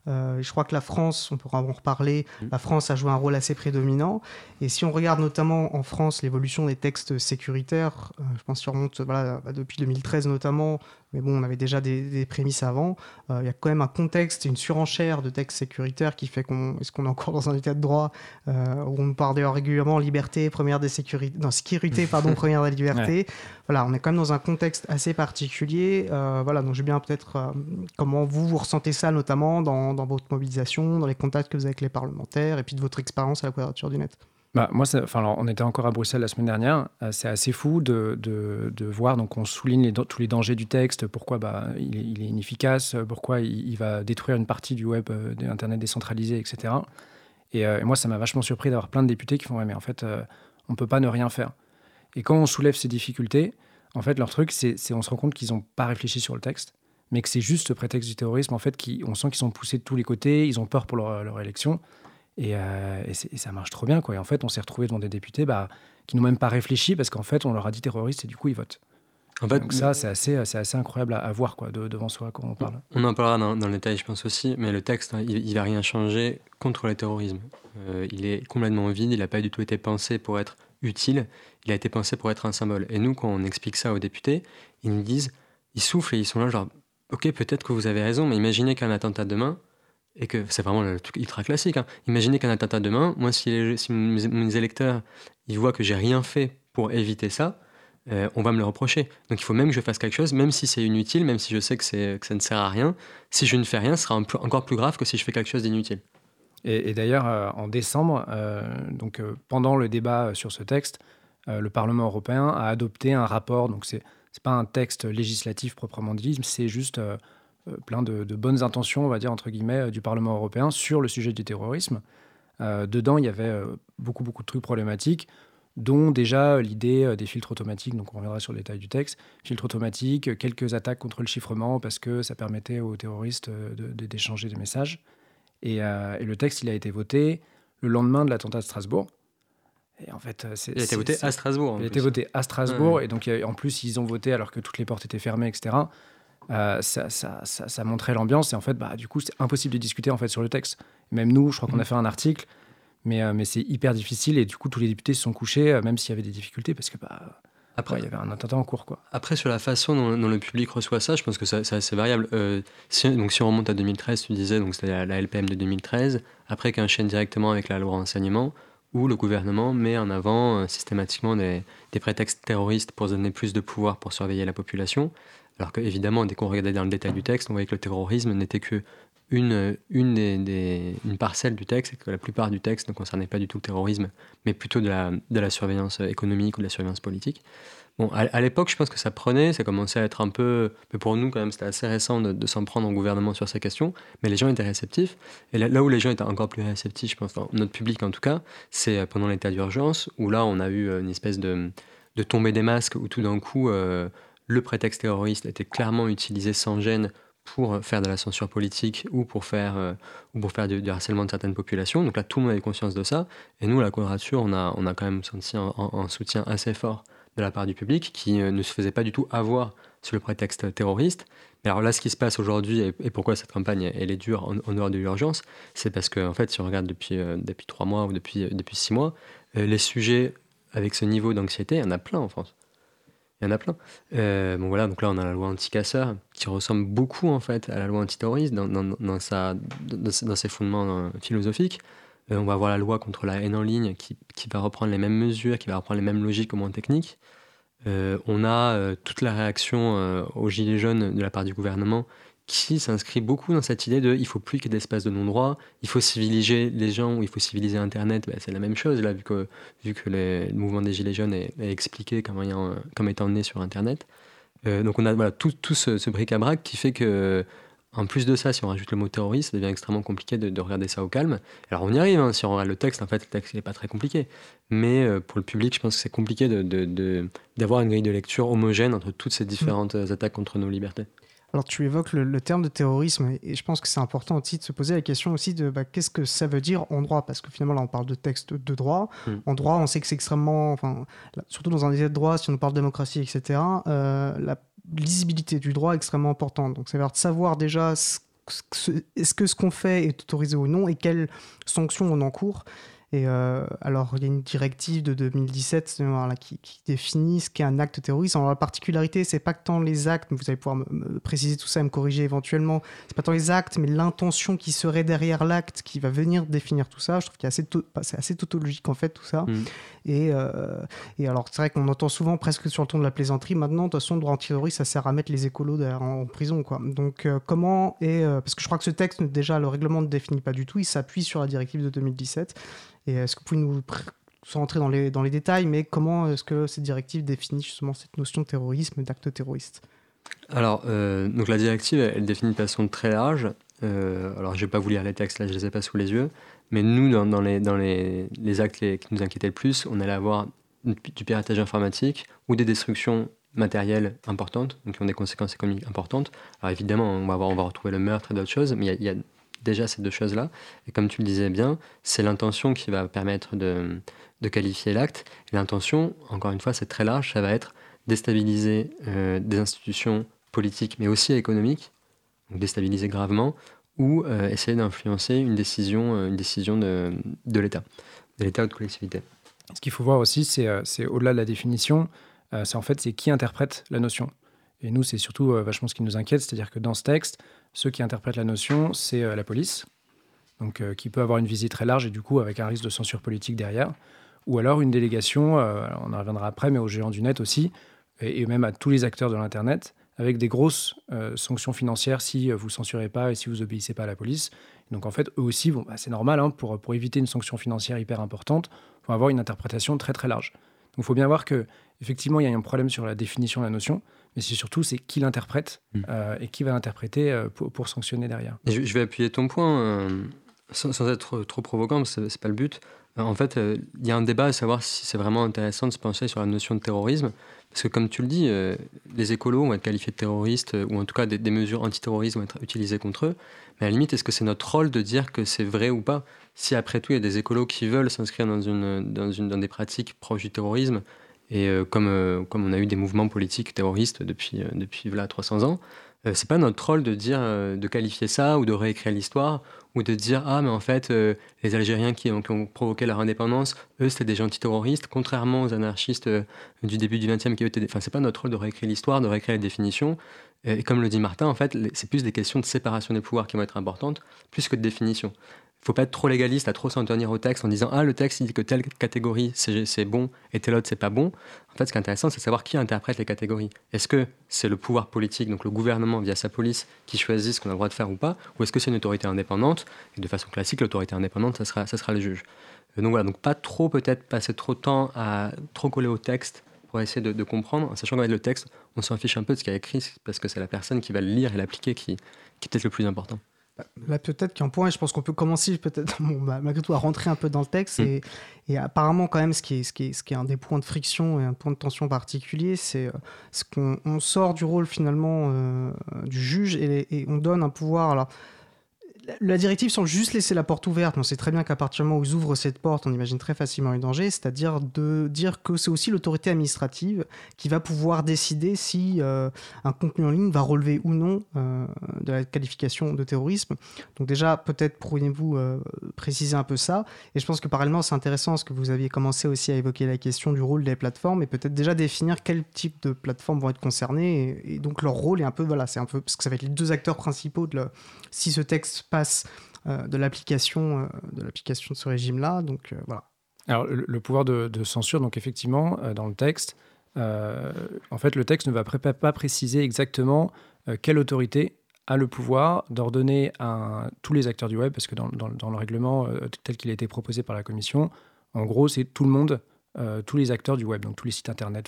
Euh, je crois que la France, on pourra en reparler, mm. la France a joué un rôle assez prédominant. Et si on regarde notamment en France l'évolution des textes sécuritaires, euh, je pense qu'il remonte voilà, bah, depuis 2013 notamment, mais bon, on avait déjà des, prémices avant. Euh, il y a quand même un contexte une surenchère de textes sécuritaires qui fait qu'on est-ce qu'on est encore dans un état de droit où on parle régulièrement liberté première des sécurités, non sécurité pardon première des libertés. Voilà, on est quand même dans un contexte assez particulier. Voilà, donc je bien peut-être comment vous vous ressentez ça notamment dans, dans votre mobilisation, dans les contacts que vous avez avec les parlementaires et puis de votre expérience à la quadrature du net. Bah, moi, enfin, on était encore à Bruxelles la semaine dernière. Euh, c'est assez fou de, de, voir. Donc, on souligne tous les dangers du texte, pourquoi bah, il, est, inefficace, pourquoi il, va détruire une partie du web, euh, d'Internet décentralisé, etc. Euh, et, moi, ça m'a vachement surpris d'avoir plein de députés qui font Ouais, mais en fait, on ne peut pas ne rien faire. Et quand on soulève ces difficultés, en fait, leur truc, c'est on se rend compte qu'ils n'ont pas réfléchi sur le texte, mais que c'est juste le prétexte du terrorisme, en fait, qui, on sent qu'ils sont poussés de tous les côtés, ils ont peur pour leur, leur élection. Euh, et, ça marche trop bien. Quoi. Et en fait, on s'est retrouvé devant des députés bah, qui n'ont même pas réfléchi parce qu'en fait, on leur a dit terroriste et du coup, ils votent. En fait, Donc ça, c'est assez, assez incroyable à, voir quoi, devant soi quand on parle. On en parlera dans, le détail, je pense aussi, mais le texte, hein, il n'a rien changé contre le terrorisme. Euh, il est complètement vide, il n'a pas du tout été pensé pour être utile, il a été pensé pour être un symbole. Et nous, quand on explique ça aux députés, ils nous disent, ils soufflent et ils sont là genre, ok, peut-être que vous avez raison, mais imaginez qu'un attentat demain, et que c'est vraiment le truc ultra classique. Hein. Imaginez qu'un attentat demain, moi, si, mes, électeurs ils voient que j'ai rien fait pour éviter ça, euh, on va me le reprocher. Donc il faut même que je fasse quelque chose, même si c'est inutile, même si je sais que, ça ne sert à rien. Si je ne fais rien, ce sera encore plus grave que si je fais quelque chose d'inutile. Et, d'ailleurs, euh, en décembre, euh, donc pendant le débat sur ce texte, le Parlement européen a adopté un rapport. Donc c'est n'est pas un texte législatif proprement dit, c'est juste plein de, bonnes intentions, on va dire, entre guillemets, du Parlement européen sur le sujet du terrorisme. dedans, il y avait beaucoup, beaucoup de trucs problématiques dont déjà l'idée des filtres automatiques, donc on reviendra sur le détail du texte, filtres automatiques, quelques attaques contre le chiffrement parce que ça permettait aux terroristes d'échanger des messages. Et, le texte, il a été voté le lendemain de l'attentat de Strasbourg. Et en fait, c'est, il a été voté à Strasbourg. Il a été voté à Strasbourg, et donc en plus ils ont voté alors que toutes les portes étaient fermées, etc. Euh, ça, ça, ça, montrait l'ambiance et en fait, bah, du coup, c'est impossible de discuter en fait sur le texte. Même nous, je crois qu'on a mm. fait un article, mais, euh, mais c'est hyper difficile et du coup, tous les députés se sont couchés, euh, même s'il y avait des difficultés, parce que bah, après, il y avait un attentat en cours. Quoi. Après, sur la façon dont, le public reçoit ça, je pense que c'est assez variable. si, donc, si on remonte à 2013, tu disais, donc c'était la, la, LPM de 2013, après qu'un directement avec la loi renseignement, où le gouvernement met en avant euh, systématiquement des, prétextes terroristes pour donner plus de pouvoir pour surveiller la population. Alors qu'évidemment, dès qu'on regardait dans le détail du texte, on voyait que le terrorisme n'était que une, une, des, une parcelle du texte et que la plupart du texte ne concernait pas du tout le terrorisme, mais plutôt de la, de la surveillance économique ou de la surveillance politique. Bon, à, l'époque, je pense que ça prenait, ça commençait à être un peu. Mais pour nous, quand même, c'était assez récent de, s'en prendre au gouvernement sur ces questions. Mais les gens étaient réceptifs. Et là, où les gens étaient encore plus réceptifs, je pense, dans notre public en tout cas, c'est euh, pendant l'état d'urgence, où là, on a eu euh, une espèce de, de tombée des masques, où tout d'un coup, euh, le prétexte terroriste était clairement utilisé sans gêne pour faire de la censure politique ou pour faire, ou pour faire du, harcèlement de certaines populations. Donc là, tout le monde avait conscience de ça. Et nous, à la Quadrature, on a, on a quand même senti un soutien assez fort de la part du public qui euh, ne se faisait pas du tout avoir sur le prétexte terroriste. Mais alors là, ce qui se passe aujourd'hui et, pourquoi cette campagne elle est dure en, dehors de l'urgence, c'est parce qu'en en fait, si on regarde depuis, euh, depuis trois mois ou depuis, euh, depuis six mois, les sujets avec ce niveau d'anxiété, il y en a plein en France. Il y en a plein. bon voilà, donc là on a la loi anti-casseur qui ressemble beaucoup en fait à la loi antiterroriste dans, dans, dans, sa, dans ses fondements philosophiques. on va avoir la loi contre la haine en ligne qui, qui, va reprendre les mêmes mesures, qui va reprendre les mêmes logiques au moins techniques. Euh, on a euh, toute la réaction euh, aux Gilets jaunes de la part du gouvernement qui s'inscrit beaucoup dans cette idée de il faut plus qu'il y ait d'espace de non-droit, il faut civiliser les gens, ou il faut civiliser Internet, ben, c'est la même chose là, vu que, vu que le mouvement des Gilets jaunes est, expliqué comme, comme étant né sur Internet. donc on a voilà, tout, tout ce, ce bric-à-brac qui fait que en plus de ça, si on rajoute le mot terroriste, ça devient extrêmement compliqué de, regarder ça au calme. Alors on y arrive, hein, si on regarde le texte, en fait, le texte n'est pas très compliqué. Mais euh, pour le public, je pense que c'est compliqué d'avoir une grille de lecture homogène entre toutes ces différentes mm. attaques contre nos libertés. Alors tu évoques le, terme de terrorisme et je pense que c'est important aussi de se poser la question aussi de bah, qu'est-ce que ça veut dire en droit? Parce que finalement là on parle de texte de droit. Mm. En droit on sait que c'est extrêmement, enfin surtout dans un état de droit si on parle de démocratie etc. Euh, la lisibilité du droit est extrêmement importante. Donc, ça veut dire savoir déjà est-ce que ce qu'on fait est autorisé ou non et quelles sanctions on encourt. Et euh, alors, il y a une directive de 2017 qui, définit ce qu'est un acte terroriste. Alors, la particularité, c'est pas que tant les actes, vous allez pouvoir me, préciser tout ça et me corriger éventuellement, c'est pas tant les actes, mais l'intention qui serait derrière l'acte qui va venir définir tout ça. Je trouve qu'il assez, c'est assez tautologique en fait tout ça. Mmh. Et, euh, et, alors, c'est vrai qu'on entend souvent presque sur le ton de la plaisanterie. Maintenant, de toute façon, le droit antiterroriste, ça sert à mettre les écolos en, prison. Quoi. Donc, euh, comment est. parce que je crois que ce texte, déjà, le règlement ne définit pas du tout. Il s'appuie sur la directive de 2017. Et est-ce que vous pouvez nous sans rentrer dans les, dans les détails, mais comment est-ce que cette directive définit justement cette notion de terrorisme, d'acte terroriste? Alors, euh, donc la directive, elle, définit de façon très large. Euh, alors, je ne vais pas vous lire les textes, là, je ne les ai pas sous les yeux. Mais nous, dans, dans les, dans les, les actes qui nous inquiétaient le plus, on allait avoir du piratage informatique ou des destructions matérielles importantes, donc qui ont des conséquences économiques importantes. Alors évidemment, on va, avoir, on va retrouver le meurtre et d'autres choses, mais il y a déjà ces deux choses-là. Et comme tu le disais bien, c'est l'intention qui va permettre de, qualifier l'acte. L'intention, encore une fois, c'est très large, ça va être déstabiliser euh, des institutions politiques, mais aussi économiques, donc déstabiliser gravement, ou euh, essayer d'influencer une décision, euh, une décision de, de l'État, de l'État ou de collectivité. Ce qu'il faut voir aussi, c'est au-delà de la définition, c'est en fait c'est qui interprète la notion. Et nous, c'est surtout vachement ce qui nous inquiète, c'est-à-dire que dans ce texte, ceux qui interprètent la notion, c'est euh, la police, donc euh, qui peut avoir une visée très large et du coup avec un risque de censure politique derrière, ou alors une délégation, euh, on en reviendra après, mais aux géants du net aussi, et, même à tous les acteurs de l'Internet, avec des grosses sanctions financières si vous censurez pas et si vous obéissez pas à la police. Donc en fait, eux aussi, bon, bah, c'est normal, hein, pour, pour éviter une sanction financière hyper importante, vont avoir une interprétation très très large. Donc il faut bien voir que effectivement il y a un problème sur la définition de la notion, mais c'est surtout c'est qui l'interprète Mm. euh, et qui va l'interpréter euh, pour, pour sanctionner derrière. Et je, je vais appuyer ton point euh, sans, sans être trop, provocant, parce que c'est pas le but. En fait, il y a un débat à savoir si c'est vraiment intéressant de se pencher sur la notion de terrorisme. Parce que, comme tu le dis, euh, les écolos vont être qualifiés de terroristes, ou en tout cas des, des mesures antiterroristes vont être utilisées contre eux. Mais à la limite, est-ce que c'est notre rôle de dire que c'est vrai ou pas? Si après tout, il y a des écolos qui veulent s'inscrire dans, une, dans, une, dans des pratiques proches du terrorisme, et euh, comme, euh, comme on a eu des mouvements politiques terroristes depuis, euh, depuis voilà, 300 ans, c'est pas notre rôle de dire, de qualifier ça ou de réécrire l'histoire ou de dire ah mais en fait les Algériens qui ont, provoqué leur indépendance, eux c'était des gentils terroristes, contrairement aux anarchistes du début du XXe qui étaient, des- enfin c'est pas notre rôle de réécrire l'histoire, de réécrire les définitions. Et comme le dit Martin, en fait c'est plus des questions de séparation des pouvoirs qui vont être importantes, plus que de définition. Faut pas être trop légaliste à trop s'en tenir au texte en disant ah le texte il dit que telle catégorie c'est bon et telle autre c'est pas bon. En fait, ce qui est intéressant, c'est de savoir qui interprète les catégories. Est-ce que c'est le pouvoir politique, donc le gouvernement via sa police, qui choisit ce qu'on a le droit de faire ou pas, ou est-ce que c'est une autorité indépendante Et de façon classique, l'autorité indépendante, ça sera, ça sera le juge. Euh, Donc voilà, donc pas trop peut-être passer trop de temps à trop coller au texte pour essayer de, de comprendre, en sachant qu'avec le texte, on s'en fiche un peu de ce qu'il y a écrit, parce que c'est la personne qui va le lire et l'appliquer qui, qui est peut-être le plus important. Là, peut-être qu'un point, et je pense qu'on peut commencer peut-être bon, bah, malgré tout à rentrer un peu dans le texte. Mm. Et, et apparemment, quand même, ce qui, est, ce, qui est, ce qui est un des points de friction et un point de tension particulier, c'est euh, ce qu'on on sort du rôle finalement euh, du juge et, et on donne un pouvoir. Alors, la- directive semble juste laisser la porte ouverte. On sait très bien qu'à partir du moment où ils ouvrent cette porte, on imagine très facilement un danger, c'est-à-dire de dire que c'est aussi l'autorité administrative qui va pouvoir décider si euh, un contenu en ligne va relever ou non euh, de la qualification de terrorisme. Donc déjà, peut-être pourriez-vous euh, préciser un peu ça. Et je pense que parallèlement, c'est intéressant parce que vous aviez commencé aussi à évoquer la question du rôle des plateformes et peut-être déjà définir quel type de plateformes vont être concernées et, donc leur rôle est un peu voilà, c'est un peu parce que ça va être les deux acteurs principaux de si ce texte euh, de l'application euh, de l'application de ce régime-là. Donc euh, voilà. Alors, le, le pouvoir de, de censure, donc effectivement, euh, dans le texte, euh, en fait, le texte ne va pré- pas préciser exactement euh, quelle autorité a le pouvoir d'ordonner à tous les acteurs du web, parce que dans, dans- dans le règlement euh, tel qu'il a été proposé par la Commission, en gros, c'est tout le monde, euh, tous les acteurs du web, donc tous les sites internet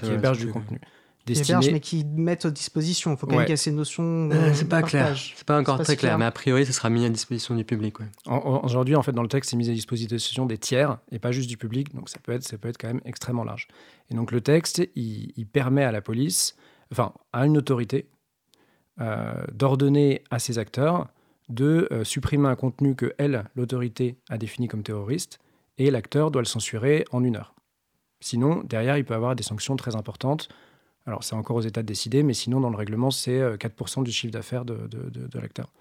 Qui hébergent du contenu. Hébergeurs et C'est qui vrai, hébergent c'est du plus- contenu. Qui Destiné- hébergent, mais qui mettent à disposition. Il faut quand même Ouais. qu'il y ait ces notions. Euh, de c'est pas clair. C'est pas encore pas très si clair, clair. mais a priori, ça sera mis à disposition du public. ouais. Aujourd'hui, en fait, dans le texte, c'est mis à disposition des tiers et pas juste du public, donc ça peut être, ça peut être quand même extrêmement large. Et donc le texte, il, il permet à la police, enfin à une autorité, euh, d'ordonner à ses acteurs de euh, supprimer un contenu que elle, l'autorité, a défini comme terroriste, et l'acteur doit le censurer en une heure. Sinon, derrière, il peut avoir des sanctions très importantes. Alors, c'est encore aux États de décider, mais sinon, dans le règlement, c'est euh, 4% du chiffre d'affaires de, de- l'acteur.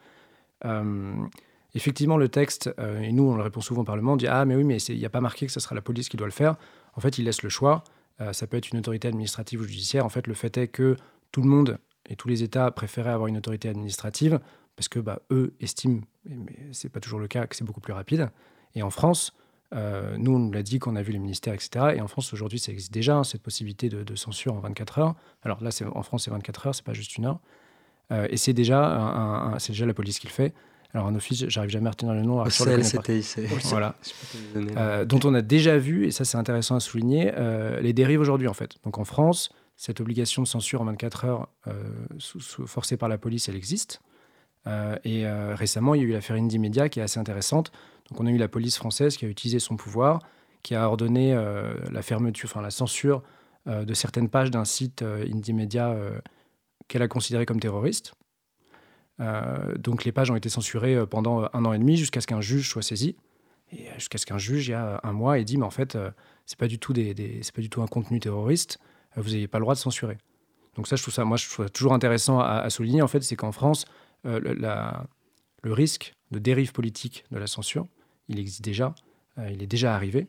Euh, effectivement, le texte, euh, et nous, on le répond souvent au Parlement, on dit Ah, mais oui, mais il n'y a pas marqué que ce sera la police qui doit le faire. En fait, il laisse le choix. Euh, ça peut être une autorité administrative ou judiciaire. En fait, le fait est que tout le monde et tous les États préféraient avoir une autorité administrative parce que bah, eux estiment, mais c'est pas toujours le cas, que c'est beaucoup plus rapide. Et en France, euh, nous, on nous l'a dit qu'on a vu les ministères, etc. Et en France, aujourd'hui, ça existe déjà, hein, cette possibilité de, de censure en 24 heures. Alors là, c'est- en France, c'est 24 heures, c'est pas juste une heure. Euh, et c'est déjà, c'est déjà la police qui le fait. Alors, un office, j'arrive jamais à retenir le nom. sur le. Voilà. Euh, dont on a déjà vu, et ça c'est intéressant à souligner, euh, les dérives aujourd'hui en fait. Donc en France, cette obligation de censure en 24 heures euh, sous- sous- forcée par la police, elle existe. Euh, et euh, récemment, il y a eu l'affaire Indie Media qui est assez intéressante. Donc on a eu la police française qui a utilisé son pouvoir, qui a ordonné euh, la fermeture, enfin la censure de certaines pages d'un site Indie Media qu'elle a considéré comme terroriste. Donc les pages ont été censurées pendant un an et demi jusqu'à ce qu'un juge soit saisi. Et jusqu'à ce qu'un juge, il y a un mois, ait dit, mais en fait, euh, c'est pas du tout un contenu terroriste. vous n'avez pas le droit de censurer. Donc ça, je trouve ça, moi, je trouve ça toujours intéressant à, souligner. En fait, c'est qu'en France, le, la- le risque de dérive politique de la censure, il existe déjà, euh, il est déjà arrivé.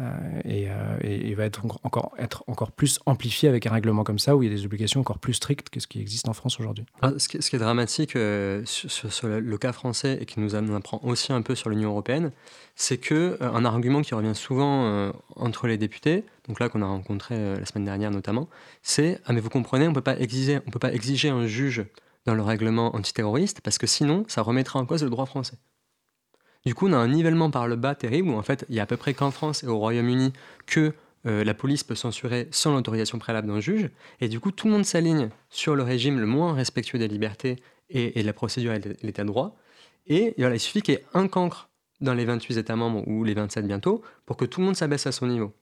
euh, et, euh, et- va être encore- être encore plus amplifié avec un règlement comme ça, où il y a des obligations encore plus strictes que ce qui existe en France aujourd'hui. Ah, ce, qui, est dramatique euh, sur, le, cas français et qui nous en apprend aussi un peu sur l'Union européenne, c'est que euh, un argument qui revient souvent euh, entre les députés, donc là qu'on a rencontré euh, la semaine dernière notamment, c'est ah mais vous comprenez, on peut peut pas exiger un juge dans le règlement antiterroriste parce que sinon ça remettrait en cause le droit français. Du coup, on a un nivellement par le bas terrible où en fait il y a à peu près qu'en France et au Royaume-Uni que la police peut censurer sans l'autorisation préalable d'un juge, et du coup tout le monde s'aligne sur le régime le moins respectueux des libertés et, de la procédure et de l'état de droit, et il suffit qu'il y ait un cancre dans les 28 États membres ou les 27 bientôt pour que tout le monde s'abaisse à son niveau.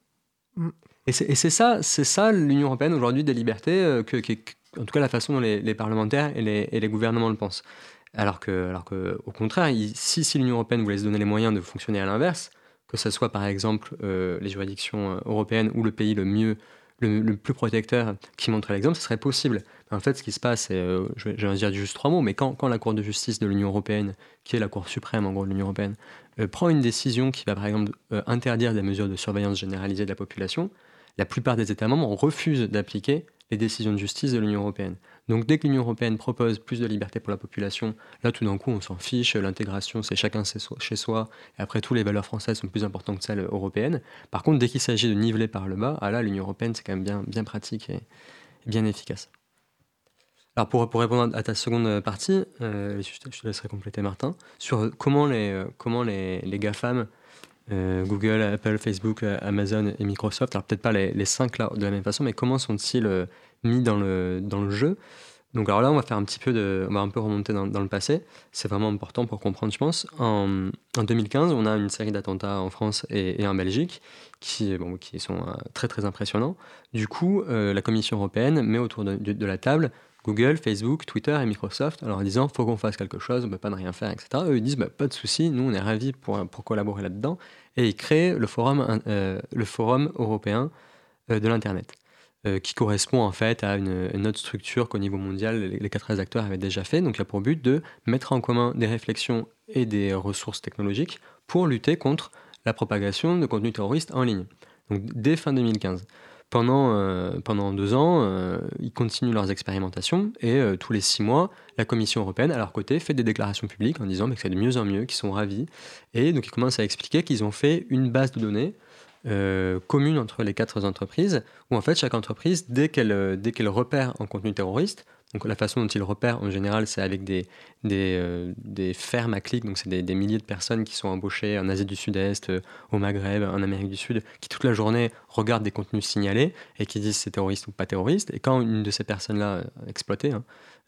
Mm. Et c'est ça, c'est ça l'Union européenne aujourd'hui des libertés, euh, que, en tout cas la façon dont les, parlementaires et les, gouvernements le pensent. Alors que, alors que au contraire, si, si l'Union européenne voulait se donner les moyens de fonctionner à l'inverse, que ce soit par exemple euh, les juridictions euh, européennes ou le pays le mieux, le, plus protecteur qui montrait l'exemple, ce serait possible. En fait, ce qui se passe, vais, je vais dire juste trois mots, mais quand, quand la Cour de justice de l'Union européenne, qui est la Cour suprême en gros de l'Union européenne, prend une décision qui va par exemple interdire des mesures de surveillance généralisée de la population, la plupart des États membres refusent d'appliquer les décisions de justice de l'Union européenne. Donc dès que l'Union européenne propose plus de liberté pour la population, là tout d'un coup on s'en fiche, l'intégration c'est chacun chez soi, et après tous les valeurs françaises sont plus importantes que celles européennes. Par contre dès qu'il s'agit de niveler par le bas, ah là l'Union européenne c'est quand même bien, bien pratique et, bien efficace. Alors pour, pour, répondre à ta seconde partie, euh, je, te, laisserai compléter Martin, sur comment les, comment les, les GAFAM euh, Google, Apple, Facebook, euh, Amazon et Microsoft. Alors peut-être pas les, cinq là de la même façon, mais comment sont-ils euh, mis dans le, dans le jeu? Donc alors là, on va faire un petit peu de, on va un peu remonter dans, le passé. C'est vraiment important pour comprendre, je pense. En, en 2015, on a une série d'attentats en France et, en Belgique qui, sont très très impressionnants. Du coup, la Commission européenne met autour de, de, la table Google, Facebook, Twitter et Microsoft, alors en disant faut qu'on fasse quelque chose, on ne peut pas ne rien faire, etc. Eux ils disent bah, pas de souci, nous on est ravis pour, pour collaborer là-dedans et il crée le forum, euh, européen euh, de l'Internet, euh, qui correspond en fait à une, autre structure qu'au niveau mondial les, les 14 acteurs avaient déjà fait. Donc il a pour but de mettre en commun des réflexions et des ressources technologiques pour lutter contre la propagation de contenus terroristes en ligne. Donc dès fin 2015 pendant, pendant deux ans, ils continuent leurs expérimentations et tous les six mois, la Commission européenne, à leur côté, fait des déclarations publiques en disant que c'est de mieux en mieux, qu'ils sont ravis. Et donc ils commencent à expliquer qu'ils ont fait une base de données commune entre les quatre entreprises, où en fait chaque entreprise, dès qu'elle dès qu'elle repère un contenu terroriste, donc la façon dont ils repèrent en général, c'est avec des, des, euh, des, fermes à clics, donc c'est des, des, milliers de personnes qui sont embauchées en Asie du Sud-Est, euh, au Maghreb, en Amérique du Sud, qui toute la journée regardent des contenus signalés et qui disent c'est terroriste ou pas terroriste. Et quand une de ces personnes-là, euh, exploitée, hein,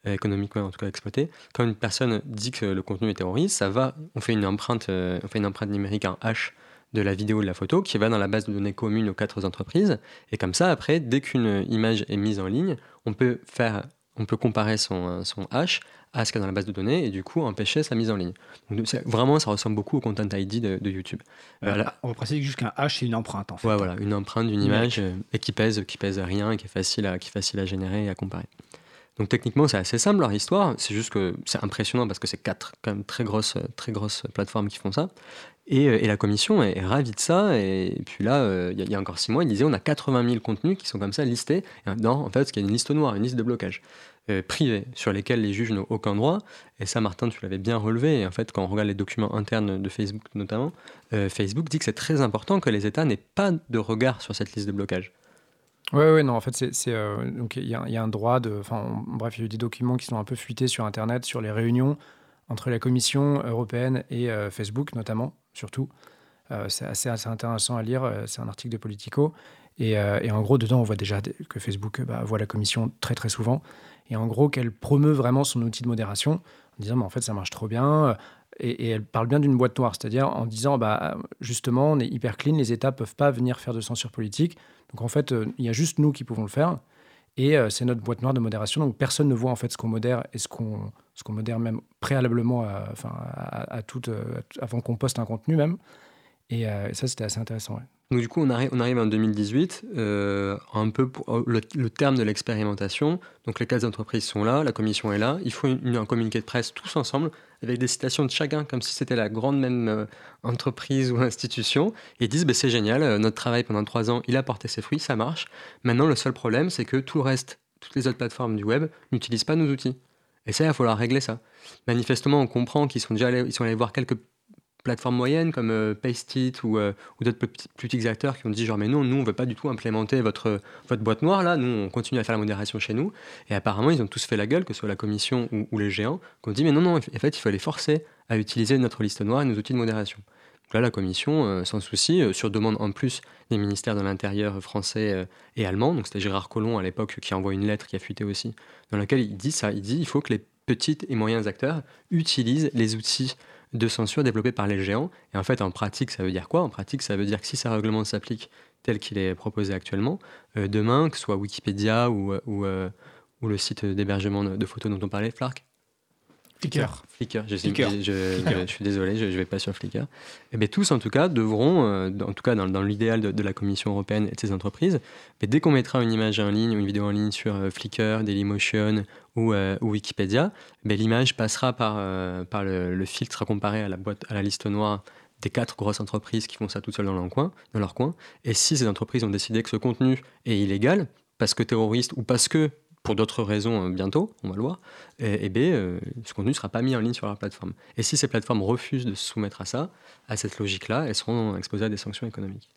économiquement en tout cas exploitée, quand une personne dit que le contenu est terroriste, ça va, on fait une empreinte, on fait une empreinte numérique, un H de la vidéo ou de la photo qui va dans la base de données commune aux quatre entreprises. Et comme ça, après, dès qu'une image est mise en ligne, on peut faire on peut comparer son, euh, son hash à ce qu'il y a dans la base de données et du coup empêcher sa mise en ligne. Donc, vraiment, ça ressemble beaucoup au Content ID de, YouTube. Euh, on va préciser juste qu'un hash, c'est une empreinte en fait. Ouais, voilà, une empreinte d'une image euh, et qui pèse, qui pèse rien et qui est facile à, qui est facile à générer et à comparer. Donc techniquement, c'est assez simple leur histoire. C'est juste que c'est impressionnant parce que c'est quatre quand même très grosses, très grosses plateformes qui font ça. Et, et la commission est, ravie de ça. Et, puis là, il y, a encore six mois, ils disaient on a 80 000 contenus qui sont comme ça listés. Non, en fait, il y a une liste noire, une liste de blocage. Euh, privés sur lesquels les juges n'ont aucun droit. Et ça, Martin, tu l'avais bien relevé. Et en fait, quand on regarde les documents internes de Facebook notamment, euh, Facebook dit que c'est très important que les États n'aient pas de regard sur cette liste de blocage. Oui, oui, non, en fait, c'est, euh, donc il y, a un droit de. Bref, il y a eu des documents qui sont un peu fuités sur Internet sur les réunions entre la Commission européenne et Facebook, notamment, surtout. c'est assez, intéressant à lire. C'est un article de Politico. Et, et, en gros, dedans, on voit déjà que Facebook bah, voit la Commission très, très souvent et en gros qu'elle promeut vraiment son outil de modération en disant mais en fait ça marche trop bien euh, et, elle parle bien d'une boîte noire, c'est-à-dire en disant bah justement on est hyper clean, les États peuvent pas venir faire de censure politique, donc en fait euh, il y a juste nous qui pouvons le faire et euh, c'est notre boîte noire de modération, donc personne ne voit en fait ce qu'on modère et ce qu'on ce qu'on modère même préalablement, à, enfin à, tout, avant qu'on poste un contenu même, et, ça c'était assez intéressant. Donc du coup, on arrive, en 2018, euh, un peu le, terme de l'expérimentation. Donc les quatre entreprises sont là, la commission est là. Il faut un communiqué de presse tous ensemble avec des citations de chacun, comme si c'était la grande même euh, entreprise ou institution. Et ils disent, bah, c'est génial, euh, notre travail pendant trois ans, il a porté ses fruits, ça marche. Maintenant, le seul problème, c'est que tout le reste, toutes les autres plateformes du web n'utilisent pas nos outils. Et ça, il va falloir régler ça. Manifestement, on comprend qu'ils sont déjà allés, ils sont allés voir quelques plateformes moyennes comme euh, ou, euh, ou d'autres plus, petits acteurs qui ont dit genre mais non, nous on veut pas du tout implémenter votre, votre boîte noire là, nous on continue à faire la modération chez nous. Et apparemment ils ont tous fait la gueule, que ce soit la commission ou, les géants, qui ont dit mais non, non, en fait il faut les forcer à utiliser notre liste noire et nos outils de modération. Là, la Commission, sans souci, sur demande en plus des ministères de l'Intérieur français et allemand, donc c'était Gérard Collomb à l'époque qui envoie une lettre qui a fuité aussi, dans laquelle il dit ça, il dit il faut que les petits et moyens acteurs utilisent les outils de censure développés par les géants. Et en fait, en pratique, ça veut dire quoi? En pratique, ça veut dire que si ce règlement s'applique tel qu'il est proposé actuellement, demain, que ce soit Wikipédia ou, ou, le site d'hébergement de, photos dont on parlait, Flark Flickr. Flickr, je, Je, suis désolé, je ne vais pas sur Flickr. Et eh bien, tous, en tout cas, devront, euh, en tout cas dans, l'idéal de, la Commission européenne et de ses entreprises, mais dès qu'on mettra une image en ligne ou une vidéo en ligne sur euh, Flickr, Dailymotion ou, euh, ou Wikipédia, ben, l'image passera par, par le, filtre à comparer à la, boîte, à la liste noire des quatre grosses entreprises qui font ça toutes seules dans leur coin. Dans leur coin. Et si ces entreprises ont décidé que ce contenu est illégal, parce que terroriste ou parce que pour d'autres raisons euh, bientôt, on va le voir, et, et euh, ce contenu ne sera pas mis en ligne sur leur plateforme. Et si ces plateformes refusent de se soumettre à ça, à cette logique-là, elles seront exposées à des sanctions économiques.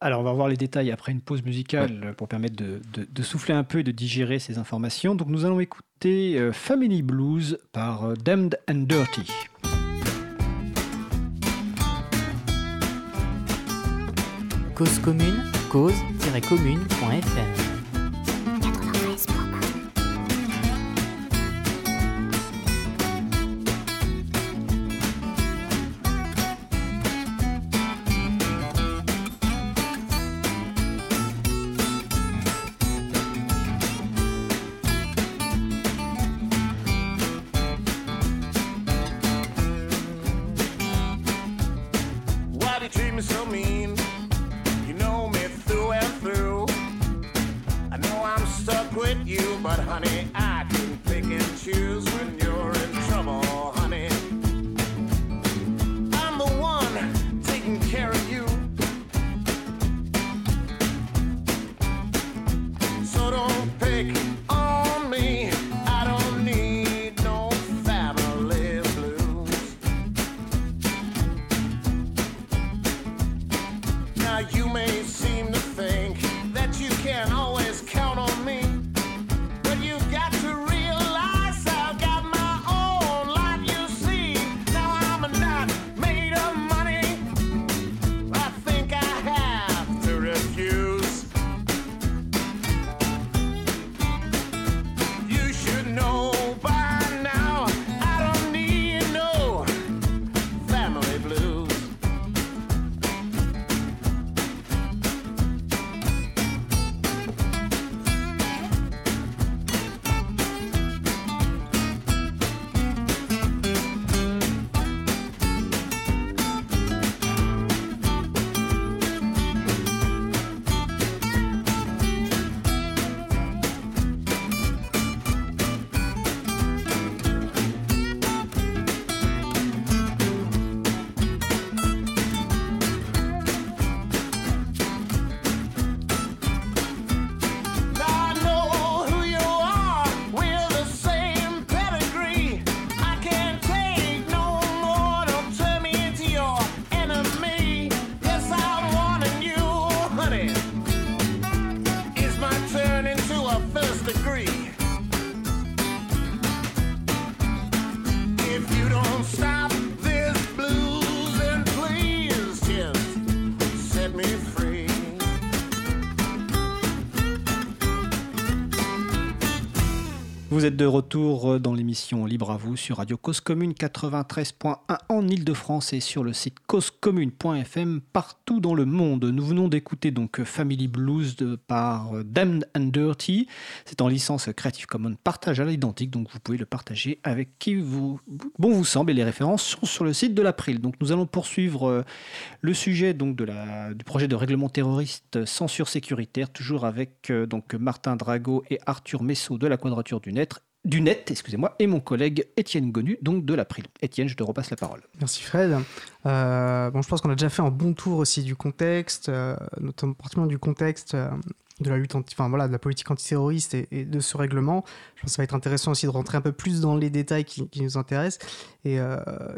Alors, on va voir les détails après une pause musicale pour permettre de, souffler un peu et de digérer ces informations. Donc, nous allons écouter euh, Family Blues par Damned and Dirty. Cause commune, cause-commune.fm de retour euh, dans l'émission Libre à vous sur Radio Cause Commune 93.1 en Ile-de-France et sur le site causecommune.fm partout dans le monde. Nous venons d'écouter donc Family Blues par euh, Damned and Dirty. C'est en licence Creative Commons partage à l'identique, donc vous pouvez le partager avec qui vous, bon vous semble et les références sont sur le site de l'April. Donc nous allons poursuivre euh, le sujet donc de la, du projet de règlement terroriste censure sécuritaire, toujours avec donc Martin Drago et Arthur Messot de la Quadrature du Net du net, excusez-moi, et mon collègue Étienne Gonu, donc de l'April. Étienne, je te repasse la parole. Merci Fred. Euh, bon, je pense qu'on a déjà fait un bon tour aussi du contexte, euh, notamment particulièrement du contexte euh, de la lutte enfin voilà, de la politique antiterroriste et, de ce règlement. Je pense que ça va être intéressant aussi de rentrer un peu plus dans les détails qui, nous intéressent. Et,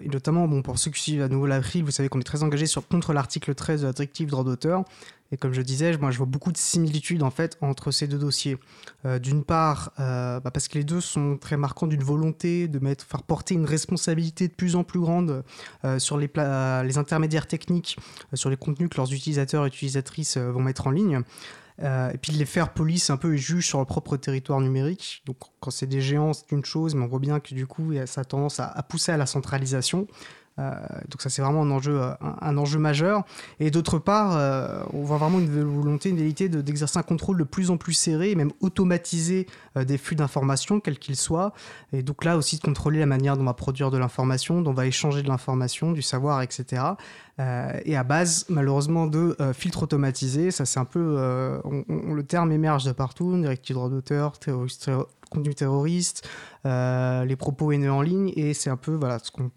notamment, bon, pour ceux qui suivent à nouveau l'April, vous savez qu'on est très engagé sur, contre l'article 13 de la directive droit d'auteur. Et comme je disais, moi, je vois beaucoup de similitudes en fait entre ces deux dossiers. Euh, d'une part, euh, bah, parce que les deux sont très marquants d'une volonté de faire porter une responsabilité de plus en plus grande sur les, intermédiaires techniques, sur les contenus que leurs utilisateurs et utilisatrices vont mettre en ligne. Euh, et puis de les faire police un peu et juge sur leur propre territoire numérique. Donc quand c'est des géants, c'est une chose, mais on voit bien que du coup, ça a tendance à pousser à la centralisation. Euh, donc ça c'est vraiment un enjeu, euh, majeur. Et d'autre part, euh, on voit vraiment une volonté, une vérité d'exercer un contrôle de plus en plus serré, même automatisé des flux d'informations, quels qu'ils soient. Et donc là aussi de contrôler la manière dont on va produire de l'information, dont on va échanger de l'information, du savoir, etc. et à base, malheureusement, de filtres automatisés. Ça, c'est un peu. le terme émerge de partout directive droit d'auteur, contenu terroriste, euh, les propos haineux en ligne, et c'est un peu voilà, ce qu'on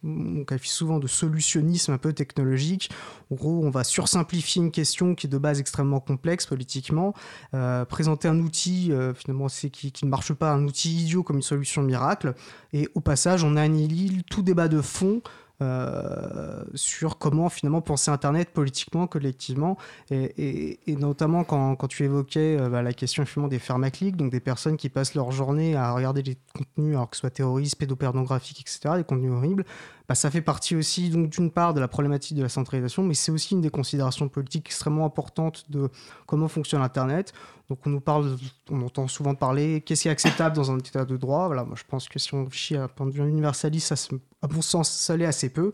qualifie souvent de solutionnisme un peu technologique. En gros, on va sursimplifier une question qui est de base extrêmement complexe politiquement, euh, présenter un outil euh, finalement qui, ne marche pas, un outil idiot comme une solution miracle, et au passage, on annihile tout débat de fond euh, sur comment finalement penser Internet politiquement, collectivement, et, notamment quand, tu évoquais euh, bah, la question finalement des fermaclics, donc des personnes qui passent leur journée à regarder des contenus, alors que ce soit terroristes, pédopornographiques, etc., des contenus horribles, bah, ça fait partie aussi donc d'une part de la problématique de la centralisation, mais c'est aussi une des considérations politiques extrêmement importantes de comment fonctionne Internet. Donc on nous parle, on entend souvent parler, qu'est-ce qui est acceptable dans un état de droit? Voilà, moi je pense que si on réfléchit à un point de vue universaliste, à mon sens, ça l'est assez peu.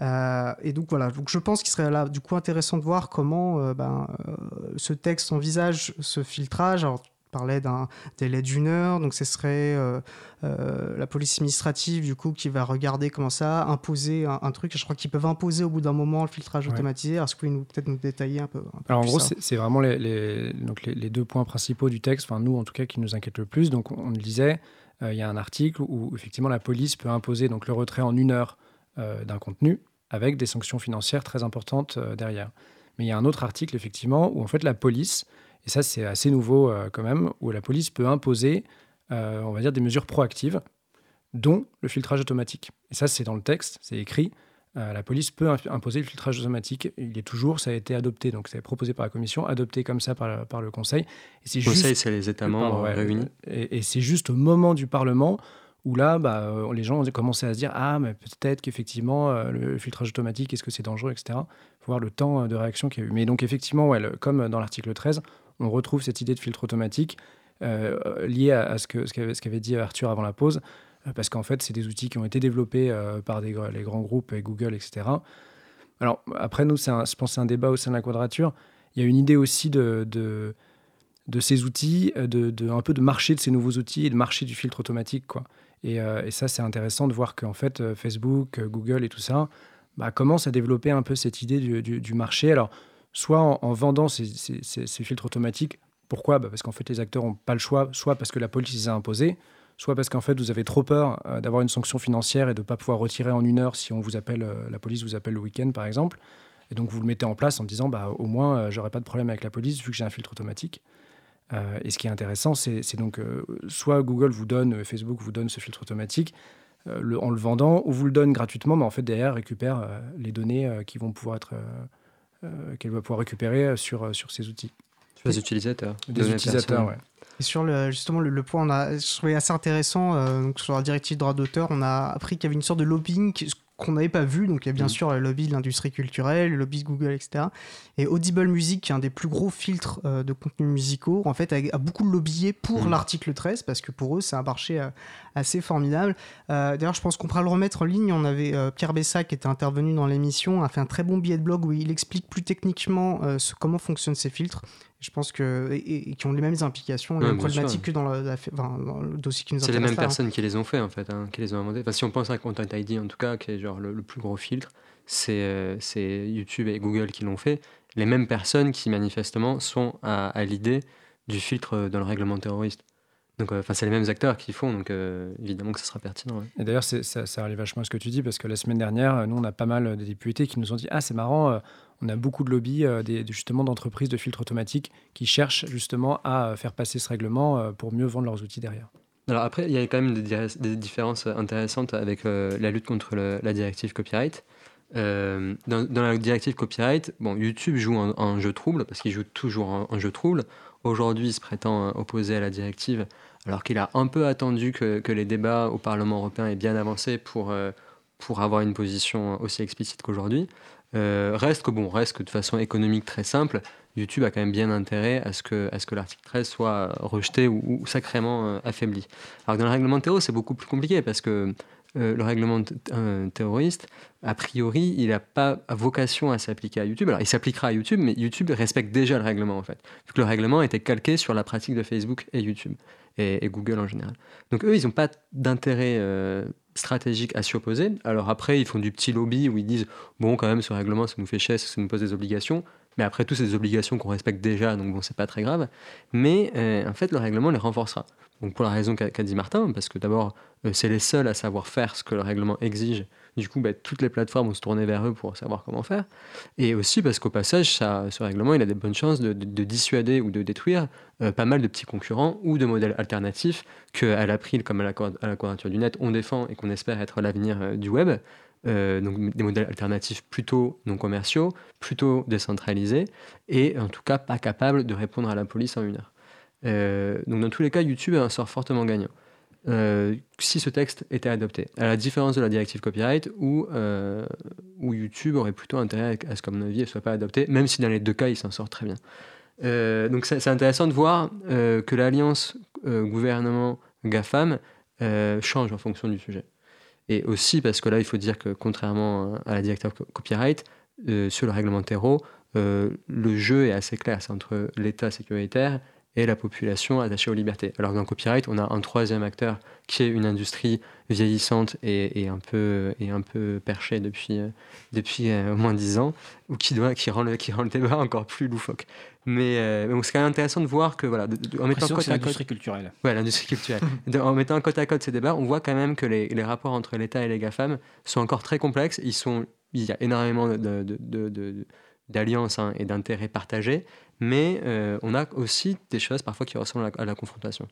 Euh, et donc voilà, donc je pense qu'il serait du coup intéressant de voir comment euh, ben, euh, ce texte envisage ce filtrage. Parlait d'un délai d'une heure, donc ce serait euh, euh, la police administrative du coup qui va regarder comment ça, imposer un, truc. Je crois qu'ils peuvent imposer au bout d'un moment le filtrage automatisé. Est-ce que vous pouvez peut-être nous détailler un peu, Alors en gros, c'est vraiment les, donc les, deux points principaux du texte, enfin nous en tout cas qui nous inquiètent le plus. Donc on le disait, euh, il y a un article où effectivement la police peut imposer donc le retrait en une heure d'un contenu avec des sanctions financières très importantes derrière. Mais il y a un autre article effectivement où en fait la police et ça, c'est assez nouveau euh, quand même, où la police peut imposer, euh, on va dire, des mesures proactives, dont le filtrage automatique. Et ça, c'est dans le texte, c'est écrit. Euh, la police peut imposer le filtrage automatique. Il est toujours, ça a été adopté, donc c'est proposé par la Commission, adopté comme ça par, par le Conseil. Et le Conseil, c'est les États membres réunis. Et, et c'est juste au moment du Parlement où là, bah, les gens ont commencé à se dire Ah, mais peut-être qu'effectivement, euh, le filtrage automatique, est-ce que c'est dangereux, etc. Il faut voir le temps de réaction qu'il y a eu. Mais donc, effectivement, ouais, comme dans l'article 13, on retrouve cette idée de filtre automatique euh, liée à, ce qu'avait ce qu'avait dit Arthur avant la pause, parce qu'en fait, c'est des outils qui ont été développés par des, les grands groupes Google, etc. Alors, après, nous, un, je pense c'est un débat au sein de la quadrature. Il y a une idée aussi de, de, ces outils, de, un peu de marché de ces nouveaux outils et de marché du filtre automatique, quoi. Euh, et, ça, c'est intéressant de voir qu'en fait, euh, Facebook, euh, Google et tout ça bah, commencent à développer un peu cette idée du, marché. Alors, soit en, vendant ces, filtres automatiques. Pourquoi? Bah, Parce qu'en fait, les acteurs n'ont pas le choix, soit parce que la police les a imposés, soit parce qu'en fait, vous avez trop peur d'avoir une sanction financière et de ne pas pouvoir retirer en une heure si on vous appelle, la police vous appelle le week-end, par exemple. Et donc, vous le mettez en place en disant, bah, au moins, j'aurai pas de problème avec la police vu que j'ai un filtre automatique. Euh, et ce qui est intéressant, c'est donc euh, soit Google vous donne, euh, Facebook vous donne ce filtre automatique en le vendant, ou vous le donne gratuitement, mais en fait derrière récupère les données qui vont pouvoir être qu'elle va pouvoir récupérer sur, sur ces outils. Sur les utilisateurs. Des utilisateurs, ouais. Et sur le, justement le, point, on a, je trouvais assez intéressant, donc sur la directive droit d'auteur, on a appris qu'il y avait une sorte de lobbying qu'on n'avait pas vu. Donc il y a bien mm. sûr le lobby de l'industrie culturelle, le lobby de Google, etc. Et Audible Music, qui est un des plus gros filtres euh, de contenus musicaux, en fait, a, beaucoup lobbyé pour mm. l'article 13, parce que pour eux, c'est un marché euh, assez formidable. Euh, d'ailleurs, je pense qu'on pourra le remettre en ligne. On avait Pierre Bessa, qui était intervenu dans l'émission, a fait un très bon billet de blog où il explique plus techniquement comment fonctionnent ces filtres je pense que et, qui ont les mêmes implications, les mêmes problématiques que dans, le dossier qui nous intéresse. C'est les mêmes hein. personnes qui les ont fait en fait, hein, qui les ont inventés. Enfin, si on pense à Content ID en tout cas, qui est genre le, plus gros filtre, euh, c'est YouTube et Google qui l'ont fait. Les mêmes personnes qui manifestement sont à, l'idée du filtre dans le règlement terroriste. Donc, euh, enfin, c'est les mêmes acteurs qui font, donc euh, évidemment que ça sera pertinent. Et d'ailleurs, ça, ça arrive vachement à ce que tu dis, parce que la semaine dernière, nous, on a pas mal de députés qui nous ont dit Ah, c'est marrant, on a beaucoup de lobbies des, justement d'entreprises de filtres automatiques qui cherchent justement à faire passer ce règlement pour mieux vendre leurs outils derrière. Alors après, il y a quand même des, différences intéressantes avec la lutte contre la directive copyright. dans, la directive copyright, bon, YouTube joue un, jeu trouble parce qu'il joue toujours un, jeu trouble. Aujourd'hui, il se prétend opposé à la directive alors qu'il a un peu attendu que, les débats au Parlement européen aient bien avancé pour, euh, pour avoir une position aussi explicite qu'aujourd'hui. Euh, reste que bon, reste que de façon économique très simple, YouTube a quand même bien intérêt à ce que, à ce que l'article 13 soit rejeté ou, sacrément euh, affaibli. Alors dans le règlement terreau, c'est beaucoup plus compliqué parce que le règlement terroriste, a priori, il n'a pas vocation à s'appliquer à YouTube. Alors il s'appliquera à YouTube, mais YouTube respecte déjà le règlement en fait, vu que le règlement était calqué sur la pratique de Facebook et YouTube et, Google en général. Donc eux, ils n'ont pas d'intérêt euh, stratégique à s'y opposer. Alors après, ils font du petit lobby où ils disent bon, quand même, ce règlement, ça nous fait chier, ça nous pose des obligations. Mais après tout, c'est des obligations qu'on respecte déjà, donc bon, c'est pas très grave. Mais euh, en fait, le règlement les renforcera. Donc pour la raison qu'a dit Martin, parce que d'abord, euh, c'est les seuls à savoir faire ce que le règlement exige du coup, bah, toutes les plateformes vont se tourner vers eux pour savoir comment faire. Et aussi parce qu'au passage, ce règlement, il a des bonnes chances de, dissuader ou de détruire euh, pas mal de petits concurrents ou de modèles alternatifs qu'à l'April, comme à la, à du Net, on défend et qu'on espère être l'avenir euh, du web. Euh, donc des modèles alternatifs plutôt non commerciaux, plutôt décentralisés, et en tout cas pas capables de répondre à la police en une heure. donc dans tous les cas, YouTube un sort fortement gagnant. Euh, si ce texte était adopté. À la différence de la directive copyright, où, euh, YouTube aurait plutôt intérêt à ce que, mon avis, ne soit pas adopté, même si dans les deux cas, il s'en sort très bien. Euh, donc c'est intéressant de voir que l'alliance gouvernement-GAFAM change en fonction du sujet. Et aussi parce que là, il faut dire que contrairement à la directive copyright, sur le règlement terreau, le jeu est assez clair. C'est entre l'État sécuritaire et la population attachée aux libertés. Alors dans le copyright, on a un troisième acteur qui est une industrie vieillissante et, un, peu, et un peu perchée depuis, euh, depuis euh, au moins dix ans, ou qui, doit, qui, rend le, qui rend le débat encore plus loufoque. Mais, euh, c'est quand même intéressant de voir que, voilà, en mettant côte à l'industrie culturelle. Ouais, l'industrie culturelle. en mettant côte à côte ces débats, on voit quand même que les, les rapports entre l'État et les GAFAM sont encore très complexes. Ils sont, il y a énormément de, de d'alliances hein, et d'intérêts partagés, mais euh, on a aussi des choses parfois qui ressemblent à la, confrontation.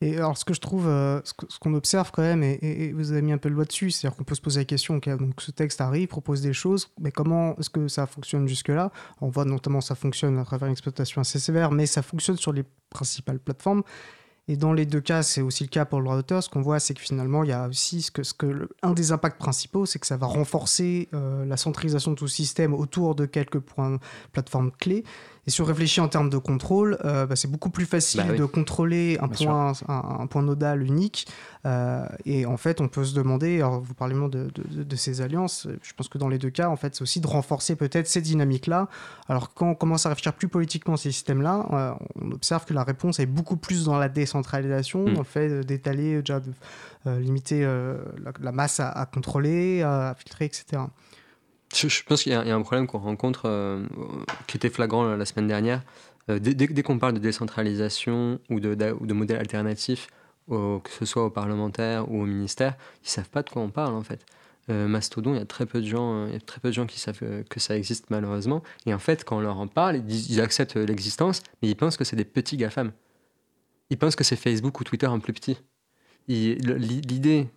Et alors, ce que je trouve, euh, ce qu'on observe quand même, et, vous avez mis un peu le doigt dessus, c'est-à-dire qu'on peut se poser la question, ok, donc ce texte arrive, propose des choses, mais comment est-ce que ça fonctionne jusque-là? On voit notamment ça fonctionne à travers une exploitation assez sévère, mais ça fonctionne sur les principales plateformes. Et dans les deux cas, c'est aussi le cas pour le droit d'auteur. Ce qu'on voit, c'est que finalement, il y a aussi ce que, ce que un des impacts principaux, c'est que ça va renforcer euh, la centralisation de tout système autour de quelques points plateformes clés. Et si on réfléchit en termes de contrôle, euh, bah, c'est beaucoup plus facile bah de contrôler un point, un, point, nodal unique. Euh, et en fait, on peut se demander, alors vous parlez de, de, ces alliances, je pense que dans les deux cas, en fait, c'est aussi de renforcer peut-être ces dynamiques-là. Alors quand on commence à réfléchir plus politiquement à ces systèmes-là, euh, on observe que la réponse est beaucoup plus dans la décentralisation, dans le fait d'étaler, déjà de limiter la, masse à, à contrôler, à filtrer, etc. Je, pense qu'il y, a un problème qu'on rencontre, euh, qui était flagrant la semaine dernière. Euh, dès, qu'on parle de décentralisation ou de, de, modèles alternatifs, que ce soit aux parlementaires ou aux ministères, ils savent pas de quoi on parle en fait. Euh, Mastodon, il y a très peu de gens, très peu de gens qui savent que ça existe malheureusement. Et en fait, quand on leur en parle, ils, ils acceptent l'existence, mais ils pensent que c'est des petits GAFAM. Ils pensent que c'est Facebook ou Twitter en plus petit. L'idée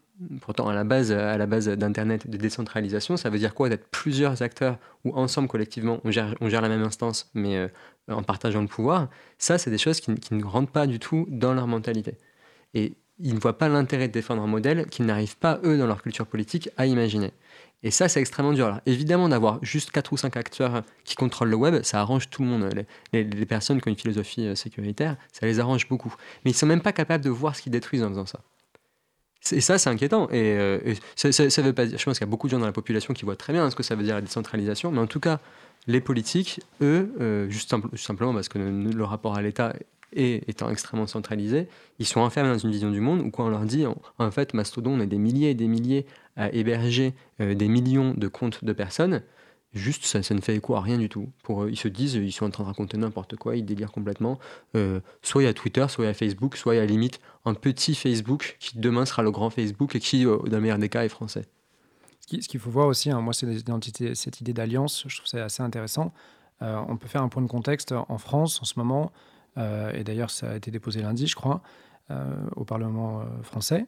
Pourtant, à la base, à la base d'Internet, de décentralisation, ça veut dire quoi D'être plusieurs acteurs ou ensemble, collectivement, on gère, on gère la même instance, mais euh, en partageant le pouvoir? Ça, c'est des choses qui, ne rentrent pas du tout dans leur mentalité. Et ils ne voient pas l'intérêt de défendre un modèle qu'ils n'arrivent pas, eux, dans leur culture politique, à imaginer. Et ça, c'est extrêmement dur. Alors, évidemment, d'avoir juste 4 ou 5 acteurs qui contrôlent le web, ça arrange tout le monde. Les, les, personnes qui ont une philosophie euh, sécuritaire, ça les arrange beaucoup. Mais ils ne sont même pas capables de voir ce qu'ils détruisent en faisant ça. Et ça, c'est inquiétant. Et, euh, ça, ça, veut pas dire, je pense qu'il y a beaucoup de gens dans la population qui voient très bien ce que ça veut dire la décentralisation, mais en tout cas, les politiques, eux, euh, juste, simplement parce que le, rapport à l'État est, étant extrêmement centralisé, ils sont enfermés dans une vision du monde où quand on leur dit, en, fait, Mastodon, on est des milliers et des milliers à héberger euh, des millions de comptes de personnes, Juste, ça, ça, ne fait écho à rien du tout. Pour eux, ils se disent, ils sont en train de raconter n'importe quoi, ils délirent complètement. Euh, soit il y a Twitter, soit il y a Facebook, soit il y a limite un petit Facebook qui demain sera le grand Facebook et qui, euh, dans le meilleur des cas, est français. Ce qu'il faut voir aussi, hein, moi, c'est cette idée d'alliance, je trouve ça assez intéressant. Euh, on peut faire un point de contexte en France en ce moment, euh, et d'ailleurs ça a été déposé lundi, je crois, euh, au Parlement français.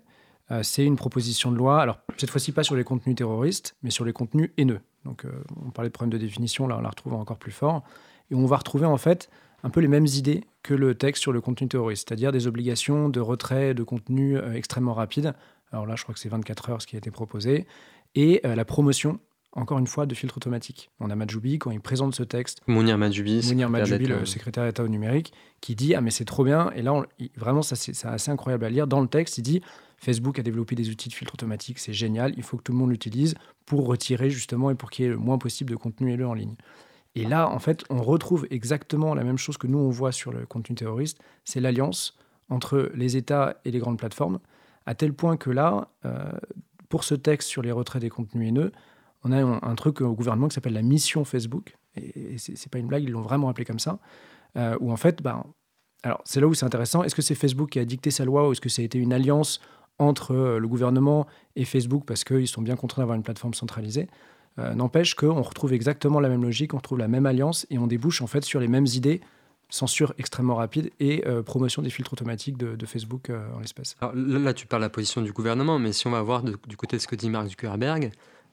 c'est une proposition de loi, alors cette fois-ci pas sur les contenus terroristes, mais sur les contenus haineux. Donc on parlait de problème de définition, là on la retrouve encore plus fort. Et on va retrouver en fait un peu les mêmes idées que le texte sur le contenu terroriste, c'est-à-dire des obligations de retrait de contenu extrêmement rapides. Alors là, je crois que c'est 24 heures ce qui a été proposé, et la promotion encore une fois, de filtre automatique. On a Majoubi, quand il présente ce texte. Mounir Majoubi, Mounir Majoubi le secrétaire d'État au numérique, qui dit Ah, mais c'est trop bien. Et là, vraiment, ça, c'est assez incroyable à lire. Dans le texte, il dit Facebook a développé des outils de filtre automatique, c'est génial, il faut que tout le monde l'utilise pour retirer justement et pour qu'il y ait le moins possible de contenu haineux en ligne. Et là, en fait, on retrouve exactement la même chose que nous, on voit sur le contenu terroriste c'est l'alliance entre les États et les grandes plateformes, à tel point que là, euh, pour ce texte sur les retraits des contenus haineux, on a un, truc au gouvernement qui s'appelle la mission Facebook, et, c'est pas une blague, ils l'ont vraiment appelé comme ça, euh, où en fait, ben, alors c'est là où c'est intéressant, est-ce que c'est Facebook qui a dicté sa loi ou est-ce que ça a été une alliance entre euh, le gouvernement et Facebook parce qu'ils sont bien contraints d'avoir une plateforme centralisée euh, N'empêche qu'on retrouve exactement la même logique, on retrouve la même alliance et on débouche en fait sur les mêmes idées censure extrêmement rapide et promotion des filtres automatiques de, Facebook en l'espèce. Alors là, tu parles de la position du gouvernement, mais si on va voir du côté de ce que dit Mark Zuckerberg,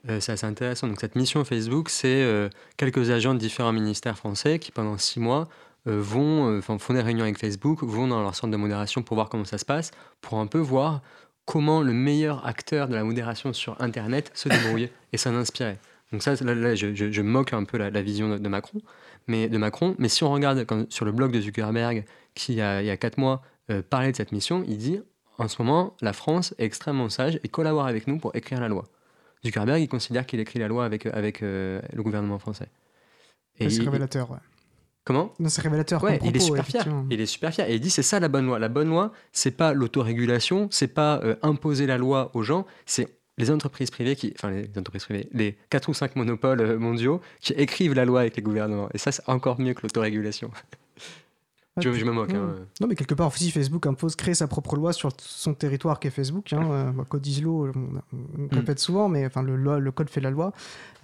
euh, c'est assez intéressant. Donc, cette mission Facebook, c'est euh, quelques agents de différents ministères français qui, pendant six mois, euh, vont, font des réunions avec Facebook, vont dans leur centre de modération pour voir comment ça se passe, pour un peu voir comment le meilleur acteur de la modération sur Internet se débrouillait et s'en inspirait. Donc ça, là, je, moque un peu la, vision de, Macron, mais de Macron. Mais si on regarde sur le blog de Zuckerberg, qui il y a quatre mois parlait de cette mission, il dit en ce moment, la France est extrêmement sage et collabore avec nous pour écrire la loi. Zuckerberg, il considère qu'il écrit la loi avec, avec euh, le gouvernement français. c'est révélateur, ouais. Comment C'est révélateur. Ouais, il est super fier. Il est super fier. Et il dit c'est ça la bonne loi. La bonne loi, c'est pas l'autorégulation, c'est pas euh, imposer la loi aux gens, c'est les entreprises privées qui, enfin les entreprises privées, les quatre ou cinq monopoles euh, mondiaux qui écrivent la loi avec les gouvernements. Et ça, c'est encore mieux que l'autorégulation. je, je, me moque. Hein. Non, mais quelque part, si Facebook impose créer sa propre loi sur son territoire qui est Facebook, hein, euh, code ISLO, on, mm. répète souvent, mais enfin, le, le, code fait la loi,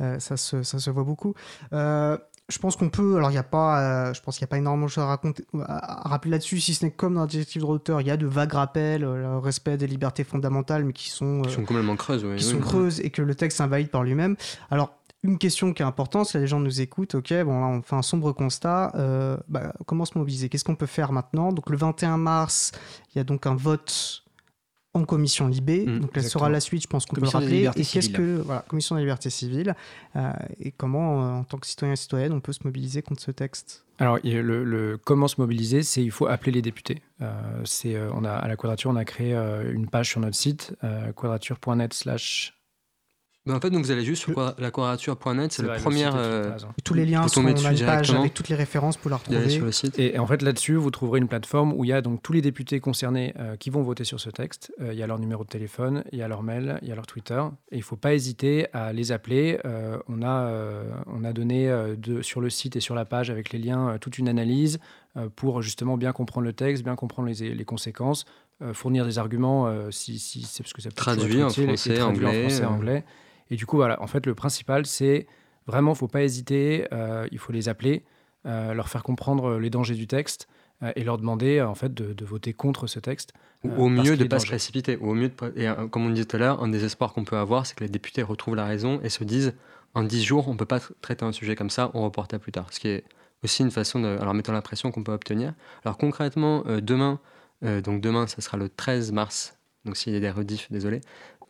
euh, ça, se, ça, se, voit beaucoup. Euh, je pense qu'on peut, alors il n'y a pas, je pense qu'il n'y a pas énormément de choses à, raconter, à, rappeler là-dessus, si ce n'est comme dans la directive de hauteur, il y a de vagues rappels, le respect des libertés fondamentales, mais qui sont, qui sont complètement creuses, qui sont creuses et que le texte invalide par lui-même. Alors une question qui est importante, si les gens nous écoutent, ok, bon là on fait un sombre constat, euh, bah, comment se mobiliser? Qu'est-ce qu'on peut faire maintenant? Donc le 21 mars, il y a donc un vote en commission Libé, mmh, donc là sera la suite, je pense qu'on peut le rappeler. Et qu'est-ce que voilà, commission des libertés civiles euh, et comment, euh, en tant que citoyen et citoyenne, on peut se mobiliser contre ce texte? Alors, le, comment se mobiliser, c'est il faut appeler les députés. c'est, on a, à la Quadrature, on a créé une page sur notre site, quadrature.net slash ben, en fait, donc vous allez juste sur la quadrature.net, c'est la première. Euh, tous les liens sont dans une page avec toutes les références pour la retrouver. Sur le site. Et, en fait, là-dessus, vous trouverez une plateforme où il y a donc tous les députés concernés euh, qui vont voter sur ce texte. Euh, il y a leur numéro de téléphone, il y a leur mail, il y a leur Twitter. Et il ne faut pas hésiter à les appeler. on, a, on a donné de, sur le site et sur la page avec les liens toute une analyse pour justement bien comprendre le texte, bien comprendre les, les conséquences, fournir des arguments si, si c'est parce que ça peut traduit en français, anglais, en français, anglais. Et du coup, voilà, en fait, le principal, c'est vraiment, faut pas hésiter, euh, il faut les appeler, euh, leur faire comprendre les dangers du texte euh, et leur demander en fait de, voter contre ce texte. au mieux de ne pas se précipiter. Au mieux et comme on disait tout à l'heure, un désespoir qu'on peut avoir, c'est que les députés retrouvent la raison et se disent en 10 jours, on ne peut pas traiter un sujet comme ça, on reporte à plus tard. Ce qui est aussi une façon de. Alors, mettant la pression qu'on peut obtenir. Alors, concrètement, demain, donc demain, ça sera le 13 mars. Donc, s'il y a des rediffs, désolé.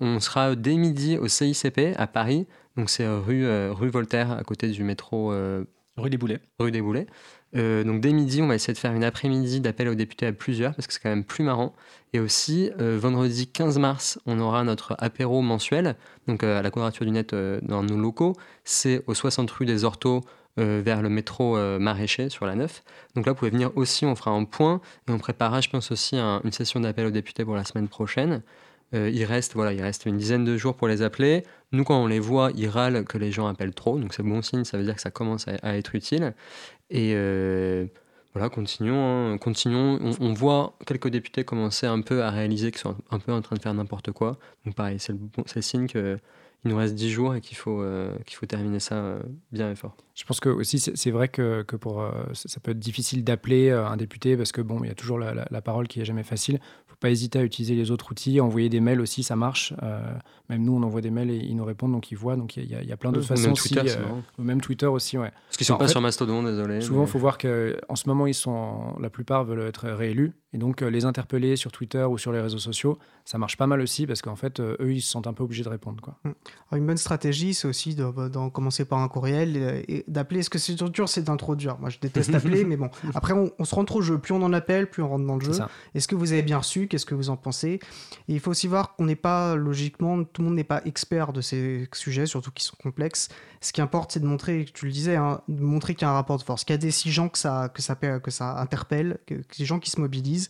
On sera dès midi au CICP à Paris. Donc c'est rue, euh, rue Voltaire, à côté du métro. Euh, rue des Boulets. Rue des Boulets. Euh, donc dès midi, on va essayer de faire une après-midi d'appel aux députés à plusieurs parce que c'est quand même plus marrant. Et aussi, vendredi 15 mars, on aura notre apéro mensuel, donc à la Quadrature du Net dans nos locaux. C'est au 60 rue des Orteaux, vers le métro maraîcher sur la 9. Donc là, vous pouvez venir aussi, on fera un point et on préparera, je pense, aussi une session d'appel aux députés pour la semaine prochaine. Euh, il, reste, voilà, il reste une dizaine de jours pour les appeler. Nous, quand on les voit, ils râlent que les gens appellent trop. Donc c'est bon signe, ça veut dire que ça commence à, être utile. Et euh, voilà, continuons. Hein. continuons. On, voit quelques députés commencer un peu à réaliser qu'ils sont un peu en train de faire n'importe quoi. Donc pareil, c'est le, bon, signe qu'il il nous reste 10 jours et qu'il faut, qu'il faut terminer ça bien et fort. Je pense que aussi c'est vrai que, que pour, ça peut être difficile d'appeler un député parce que bon, il y a toujours la, la, parole qui est jamais facile pas hésiter à utiliser les autres outils. Envoyer des mails aussi, ça marche. Euh, même nous, on envoie des mails et ils nous répondent, donc ils voient. Donc il y, a plein d'autres façons. Même Twitter, euh, même Twitter aussi, ouais. Parce qu'ils sont pas sur Mastodon, désolé. Souvent, il faut voir qu'en ce moment, ils sont, la plupart veulent être réélus. Et donc, euh, les interpeller sur Twitter ou sur les réseaux sociaux, ça marche pas mal aussi parce qu'en fait, eux, ils se sentent un peu obligés de répondre. Quoi. Mm. Une bonne stratégie, c'est aussi de, commencer par un courriel et, d'appeler. Ce que c'est dur, c'est d'introduire? Moi, je déteste appeler, mais bon. Après, on, se rentre au jeu. Plus on en appelle, plus on rentre dans le jeu. Est-ce que vous avez bien reçu? Qu'est-ce que vous en pensez? Et il faut aussi voir qu'on n'est pas, logiquement, tout le monde n'est pas expert de ces sujets, surtout qui sont complexes. Ce qui importe, c'est de montrer, tu le disais, hein, de montrer qu'il y a un rapport de force, qu'il y a des six gens que ça, que ça, que ça interpelle, que, que des gens qui se mobilisent.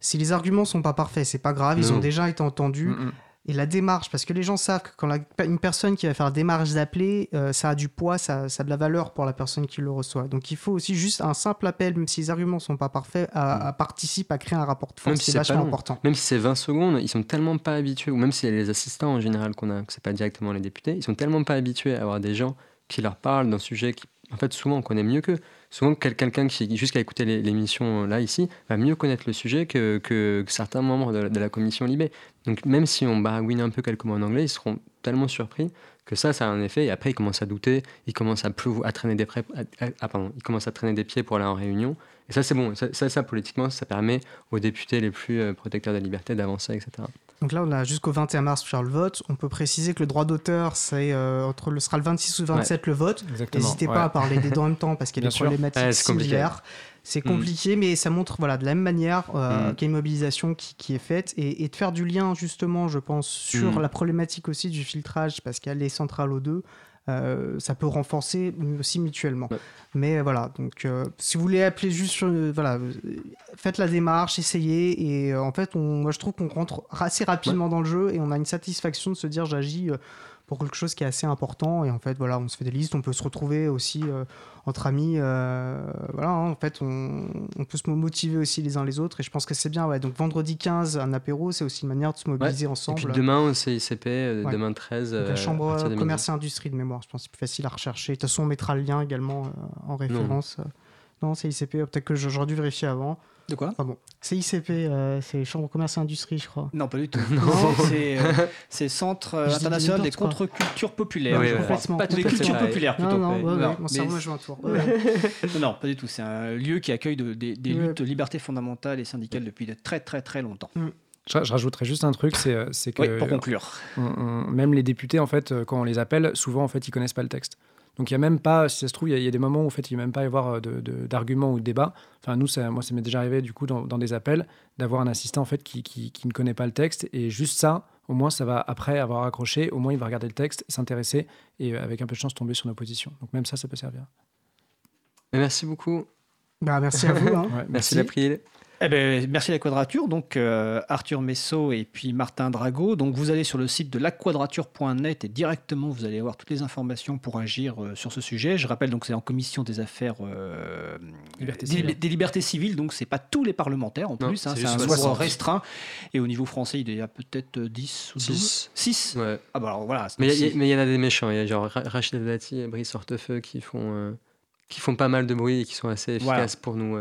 Si les arguments sont pas parfaits, c'est pas grave, ils ont déjà été entendus. Mm, mm. Et la démarche, parce que les gens savent que quand une personne qui va faire la démarche d'appeler, euh, ça a du poids, ça, ça, a de la valeur pour la personne qui le reçoit. Donc il faut aussi juste un simple appel, même si les arguments sont pas parfaits, à, participer à créer un rapport de force. C'est vachement important. Même si c'est 20 secondes, ils sont tellement pas habitués, ou même si les assistants en général qu'on a, que c'est pas directement les députés, ils sont tellement pas habitués à avoir des gens qui leur parlent d'un sujet qui, en fait, souvent on connaît mieux qu'eux souvent quelqu'un qui juste écouter l'émission là ici va mieux connaître le sujet que, que, certains membres de, la commission Libé. Donc même si on baragouine un peu quelques mots en anglais, ils seront tellement surpris que ça, ça a un effet. Et après, ils commencent à douter, ils commencent à, plus, à traîner des ah, pardon, ils commencent à traîner des pieds pour aller en réunion. Et ça, c'est bon. Ça, ça, politiquement, ça permet aux députés les plus euh, protecteurs de la liberté d'avancer, etc. Donc là, on a jusqu'au 21 mars pour faire le vote. On peut préciser que le droit d'auteur, c'est euh, entre le sera le 26 ou 27 le vote. N'hésitez pas à parler des deux en même temps parce qu'il y a des problématiques similaires. C'est mm. compliqué, mais ça montre voilà, de la même manière euh, mm. qu'il y a une mobilisation qui, est faite et, de faire du lien justement, je pense, sur mm. la problématique aussi du filtrage parce qu'il y a les centrales O2. Euh, ça peut renforcer aussi mutuellement. Mais voilà, donc euh, si vous voulez appeler juste, euh, voilà, faites la démarche, essayez, et en fait, on, moi je trouve qu'on rentre assez rapidement dans le jeu et on a une satisfaction de se dire j'agis pour quelque chose qui est assez important. Et en fait, voilà, on se fait des listes, on peut se retrouver aussi euh, entre amis. Euh, voilà, hein, en fait, on, peut se motiver aussi les uns les autres. Et je pense que c'est bien. Ouais. Donc, vendredi 15, un apéro, c'est aussi une manière de se mobiliser ensemble. Et puis demain au CICP, euh, demain 13. la Chambre commerce et industrie de mémoire, je pense c'est plus facile à rechercher. De toute façon, on mettra le lien également en référence. Non, non CICP, peut-être que j'aurais dû vérifier avant. De quoi Pardon. CICP, euh, c'est Chambre Commerce et Industrie, je crois. Non, pas du tout. c'est euh, Centre euh, International des Contre-Cultures Populaires. Oui, complètement. Pas des cultures populaires, plutôt. Non, non, non, mon cerveau joue un tour. non, pas du tout. C'est un lieu qui accueille des, luttes libertés fondamentales et syndicales depuis de très, très, très longtemps. Mm. Je, rajouterais juste un truc, c'est que... Oui, pour conclure. même les députés, en fait, quand on les appelle, souvent, en fait, ils connaissent pas le texte. Donc il n'y a même pas, si ça se trouve, il y, a des moments où en fait, il n'y a même pas y avoir euh, d'arguments ou de débats. Enfin, nous, ça, moi, ça m'est déjà arrivé du coup dans, des appels d'avoir un assistant en fait qui, qui, ne connaît pas le texte et juste ça, au moins, ça va après avoir accroché, au moins il va regarder le texte, s'intéresser et euh, avec un peu de chance tomber sur nos positions. Donc même ça, ça peut servir. Merci beaucoup. Bah, merci à vous. Hein. merci, merci. Eh ben, merci la Quadrature, donc euh, Arthur Messot et puis Martin Drago. Donc vous allez sur le site de laquadrature.net et directement vous allez avoir toutes les informations pour agir euh, sur ce sujet. Je rappelle donc c'est en commission des affaires euh, des, libertés civiles, donc c'est pas tous les parlementaires en plus, hein, c'est un nombre restreint. Et au niveau français il y a peut-être 10 ou 12 6 ouais. Ah bah alors voilà. Mais il y, en a des méchants, il y a genre Rachid Dati et Brice Hortefeux qui font qui font pas mal de bruit et qui sont assez efficaces pour nous.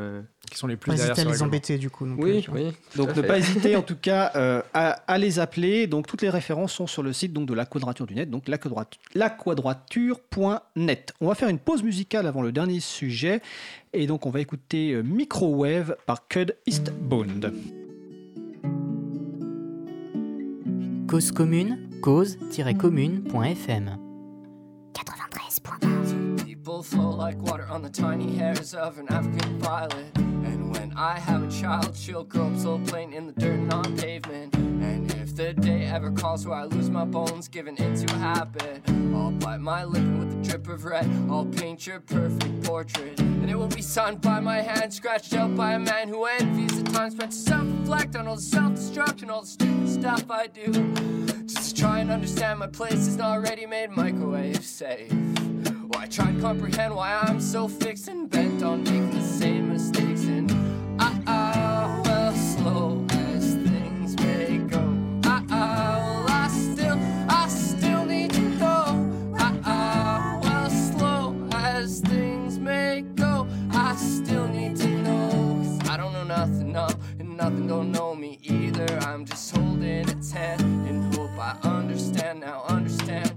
Qui sont les plus pas hésiter à les embêter du coup. oui, oui. Donc ne pas hésiter en tout cas euh, à, les appeler. Donc toutes les références sont sur le site donc de la Quadrature du Net, donc laquadrature.net. On va faire une pause musicale avant le dernier sujet et donc on va écouter euh, Microwave par Cud Eastbound. Cause commune, cause-commune.fm 93.1 People flow like water on the tiny hairs of an African violet. And when I have a child, she'll grow up so plain in the dirt and on pavement. And if the day ever calls where I lose my bones, giving into habit, I'll bite my lip with a drip of red. I'll paint your perfect portrait. And it will be signed by my hand, scratched out by a man who envies the time spent to self reflect on all the self destruction, all the stupid stuff I do. Just to try and understand my place is not ready made microwave safe. Well, I try and comprehend why I'm so fixed and bent on making the same mistakes. And I, I well, slow as things may go. I, I, well, I still, I still need to go. I, I well, slow as things may go. I still need to know. I don't know nothing, no, and nothing don't know me either. I'm just holding a 10 and hope I understand now, understand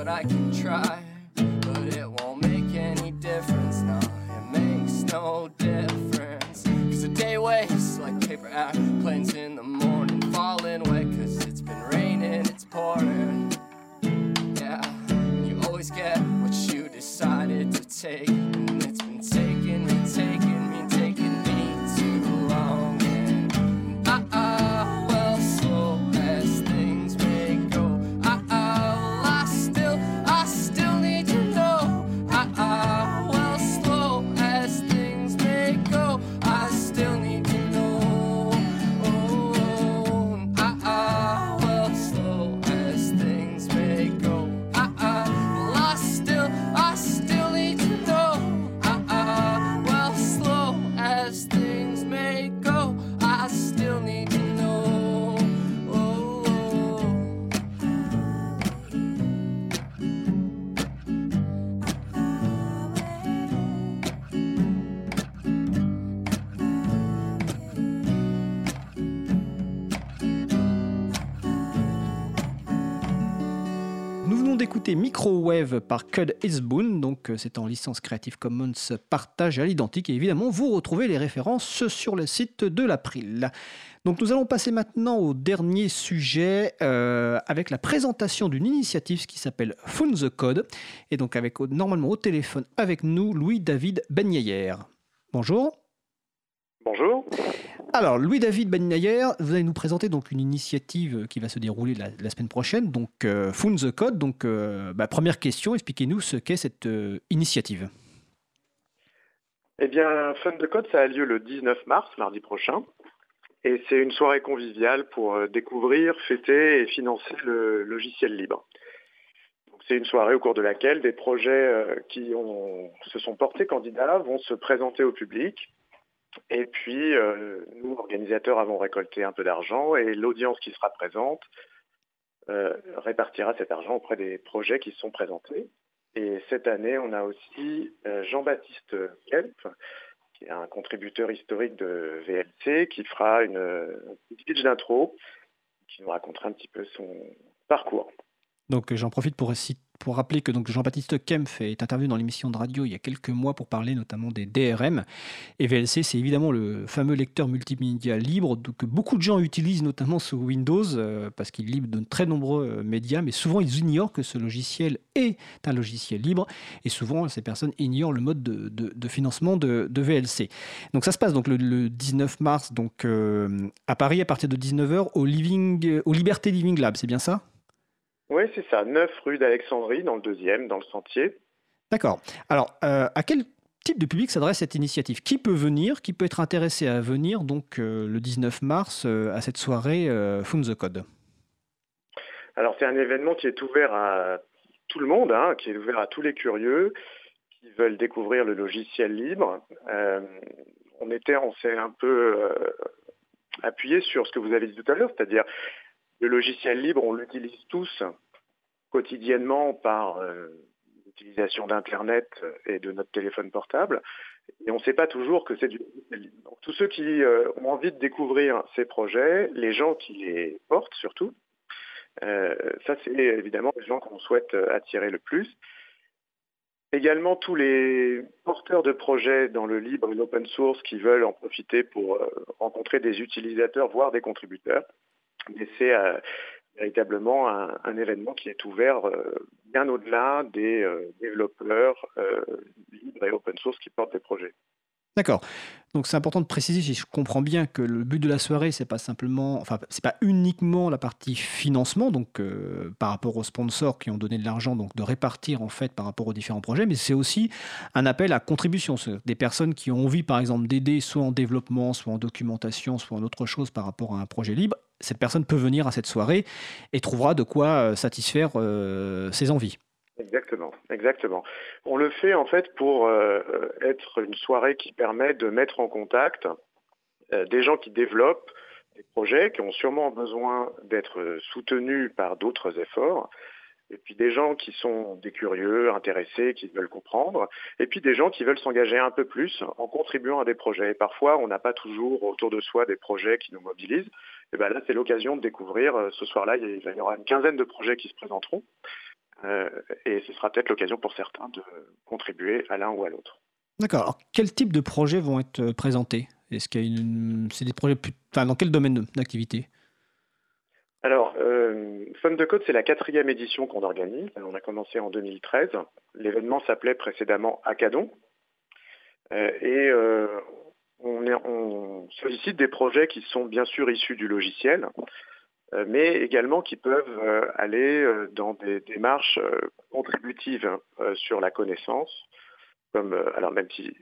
but I can try. But it won't make any difference, no, it makes no difference. Cause the day wastes like paper airplanes in the morning, falling wet, cause it's been raining, it's pouring. Yeah, and you always get what you decided to take. And it's been taking me, taking Par Cud Isboon, donc euh, c'est en licence Creative Commons partage à l'identique et évidemment vous retrouvez les références sur le site de l'April. Donc nous allons passer maintenant au dernier sujet euh, avec la présentation d'une initiative qui s'appelle Phone the Code et donc avec normalement au téléphone avec nous Louis-David Benyayer. Bonjour. Bonjour. Alors, Louis-David Benyayer, vous allez nous présenter donc une initiative qui va se dérouler la, semaine prochaine, donc euh, Found the Code. Donc, euh, bah, première question, expliquez-nous ce qu'est cette euh, initiative. Eh bien, Fun de Code, ça a lieu le 19 mars, mardi prochain. Et c'est une soirée conviviale pour euh, découvrir, fêter et financer le logiciel libre. C'est une soirée au cours de laquelle des projets qui se sont portés candidats vont se présenter au public. Et puis, euh, nous, organisateurs, avons récolté un peu d'argent et l'audience qui sera présente euh, répartira cet argent auprès des projets qui sont présentés. Et cette année, on a aussi euh, Jean-Baptiste Kelp, qui est un contributeur historique de VLC, qui fera une, une pitch d'intro, qui nous racontera un petit peu son parcours. Donc, j'en profite pour, réci- pour rappeler que Jean-Baptiste Kempf est intervenu dans l'émission de radio il y a quelques mois pour parler notamment des DRM. Et VLC, c'est évidemment le fameux lecteur multimédia libre que beaucoup de gens utilisent notamment sous Windows euh, parce qu'il livre de très nombreux euh, médias, mais souvent ils ignorent que ce logiciel est un logiciel libre et souvent ces personnes ignorent le mode de, de- financement de, de VLC. Donc ça se passe donc le, le 19 mars donc, euh, à Paris à partir de 19h au, Living, au Liberté Living Lab, c'est bien ça? Oui, c'est ça, 9 rue d'Alexandrie, dans le deuxième, dans le sentier. D'accord. Alors, euh, à quel type de public s'adresse cette initiative? Qui peut venir? Qui peut être intéressé à venir donc euh, le 19 mars euh, à cette soirée Found the Code? Alors c'est un événement qui est ouvert à tout le monde, hein, qui est ouvert à tous les curieux qui veulent découvrir le logiciel libre. On était, on s'est un peu appuyé sur ce que vous avez dit tout à l'heure, c'est-à-dire le logiciel libre, on l'utilise tous quotidiennement par euh, l'utilisation d'Internet et de notre téléphone portable. Et on ne sait pas toujours que c'est du logiciel libre. Donc, tous ceux qui euh, ont envie de découvrir ces projets, les gens qui les portent surtout, euh, ça, c'est évidemment les gens qu'on souhaite attirer le plus. Également, tous les porteurs de projets dans le libre et l'open source qui veulent en profiter pour rencontrer des utilisateurs, voire des contributeurs. Mais c'est euh, véritablement un, événement qui est ouvert euh, bien au-delà des euh, développeurs libres et open source qui portent des projets. D'accord. Donc c'est important de préciser, si je comprends bien, que le but de la soirée, c'est pas simplement, enfin, c'est pas uniquement la partie financement, donc par rapport aux sponsors qui ont donné de l'argent, donc de répartir en fait par rapport aux différents projets, mais c'est aussi un appel à contribution. Des personnes qui ont envie, par exemple, d'aider soit en développement, soit en documentation, soit en autre chose par rapport à un projet libre. Cette personne peut venir à cette soirée et trouvera de quoi euh, satisfaire euh, ses envies. Exactement, exactement. On le fait en fait pour euh, être une soirée qui permet de mettre en contact des gens qui développent des projets qui ont sûrement besoin d'être soutenus par d'autres efforts, et puis des gens qui sont des curieux, intéressés, qui veulent comprendre, et puis des gens qui veulent s'engager un peu plus en contribuant à des projets. Et parfois, on n'a pas toujours autour de soi des projets qui nous mobilisent. Et bien là, c'est l'occasion de découvrir. Euh, ce soir-là, il y aura une quinzaine de projets qui se présenteront. Euh, et ce sera peut-être l'occasion pour certains de contribuer à l'un ou à l'autre. D'accord. Alors, quel type de projets vont être euh, présentés? Est-ce qu'il y a une... C'est des projets plus... enfin, dans quel domaine d'activité? Alors, euh, Fun de Code, c'est la quatrième édition qu'on organise. On a commencé en 2013. L'événement s'appelait précédemment. Euh, et euh, on, sollicite des projets qui sont bien sûr issus du logiciel, euh, mais également qui peuvent euh, aller dans des démarches contributives sur la connaissance, comme alors même si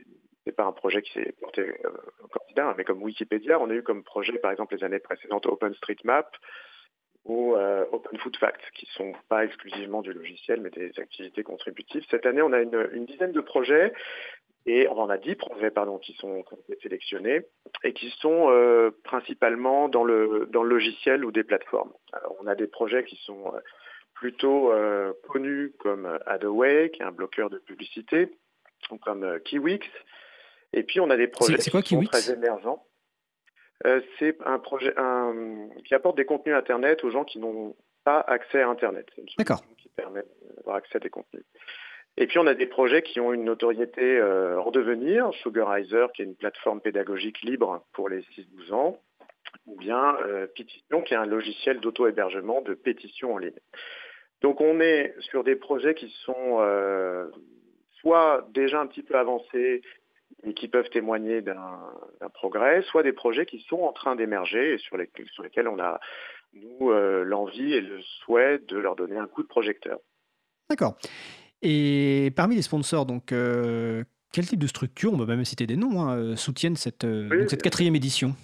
c'est pas un projet qui s'est porté au candidat, mais comme Wikipédia, on a eu comme projet par exemple les années précédentes OpenStreetMap, ou euh, qui ne sont pas exclusivement du logiciel, mais des activités contributives. Cette année, on a une, dizaine de projets, et on en a dix projets pardon, qui, sont, qui ont été sélectionnés, et qui sont euh, principalement dans le, dans le logiciel ou des plateformes. Alors, on a des projets qui sont euh, plutôt euh, connus comme Adaway, qui est un bloqueur de publicité, ou comme Kiwix, et puis on a des projets qui sont très émergents. C'est un projet qui apporte des contenus Internet aux gens qui n'ont pas accès à Internet. D'accord. Qui permet d'avoir accès à des contenus. Et puis on a des projets qui ont une notoriété euh, en devenir, Sugarizer, qui est une plateforme pédagogique libre pour les 6-12 ans, ou bien euh, Petition, qui est un logiciel d'auto-hébergement de pétition en ligne. Donc on est sur des projets qui sont soit déjà un petit peu avancés et qui peuvent témoigner d'un progrès, soit des projets qui sont en train d'émerger et sur, les, sur, lesquels on a, nous, euh, l'envie et le souhait de leur donner un coup de projecteur. D'accord. Et parmi les sponsors, donc, euh, quel type de structure, on peut même citer des noms, hein, euh, soutiennent cette, cette quatrième édition?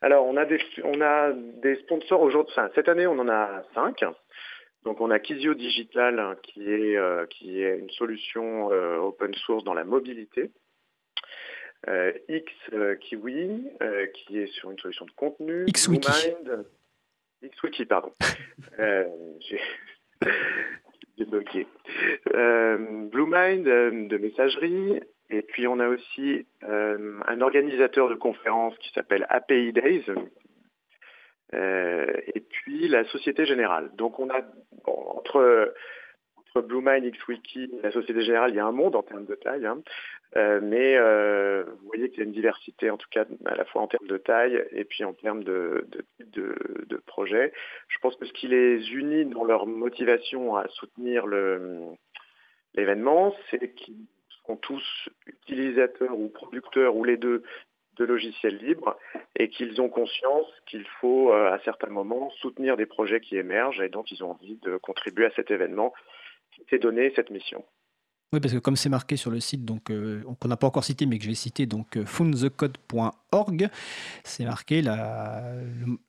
Alors, on a des, on a des sponsors aujourd'hui. Enfin, cette année, on en a cinq. Donc on a Kizio Digital hein, qui est, euh, qui est une solution euh, open source dans la mobilité. Euh, X Kiwi qui est sur une solution de contenu. XWiki. XWiki, pardon. J'ai bloqué. Bluemind de messagerie. Et puis on a aussi un organisateur de conférences qui s'appelle API Days, euh, et puis la Société Générale. Donc on a entre entre BlueMind, XWiki et la Société Générale, il y a un monde en termes de taille, hein. Euh, mais euh, vous voyez qu'il y a une diversité, en tout cas à la fois en termes de taille et puis en termes de, de, de, projets. Je pense que ce qui les unit dans leur motivation à soutenir l'événement, c'est qu'ils sont tous utilisateurs ou producteurs ou les deux de logiciels libres et qu'ils ont conscience qu'il faut euh, à certains moments soutenir des projets qui émergent et donc ils ont envie de contribuer à cet événement qui s'est donné cette mission. Oui, parce que comme c'est marqué sur le site, donc euh, qu'on n'a pas encore cité, mais que je vais citer, donc euh, fundthecode.org, c'est marqué la,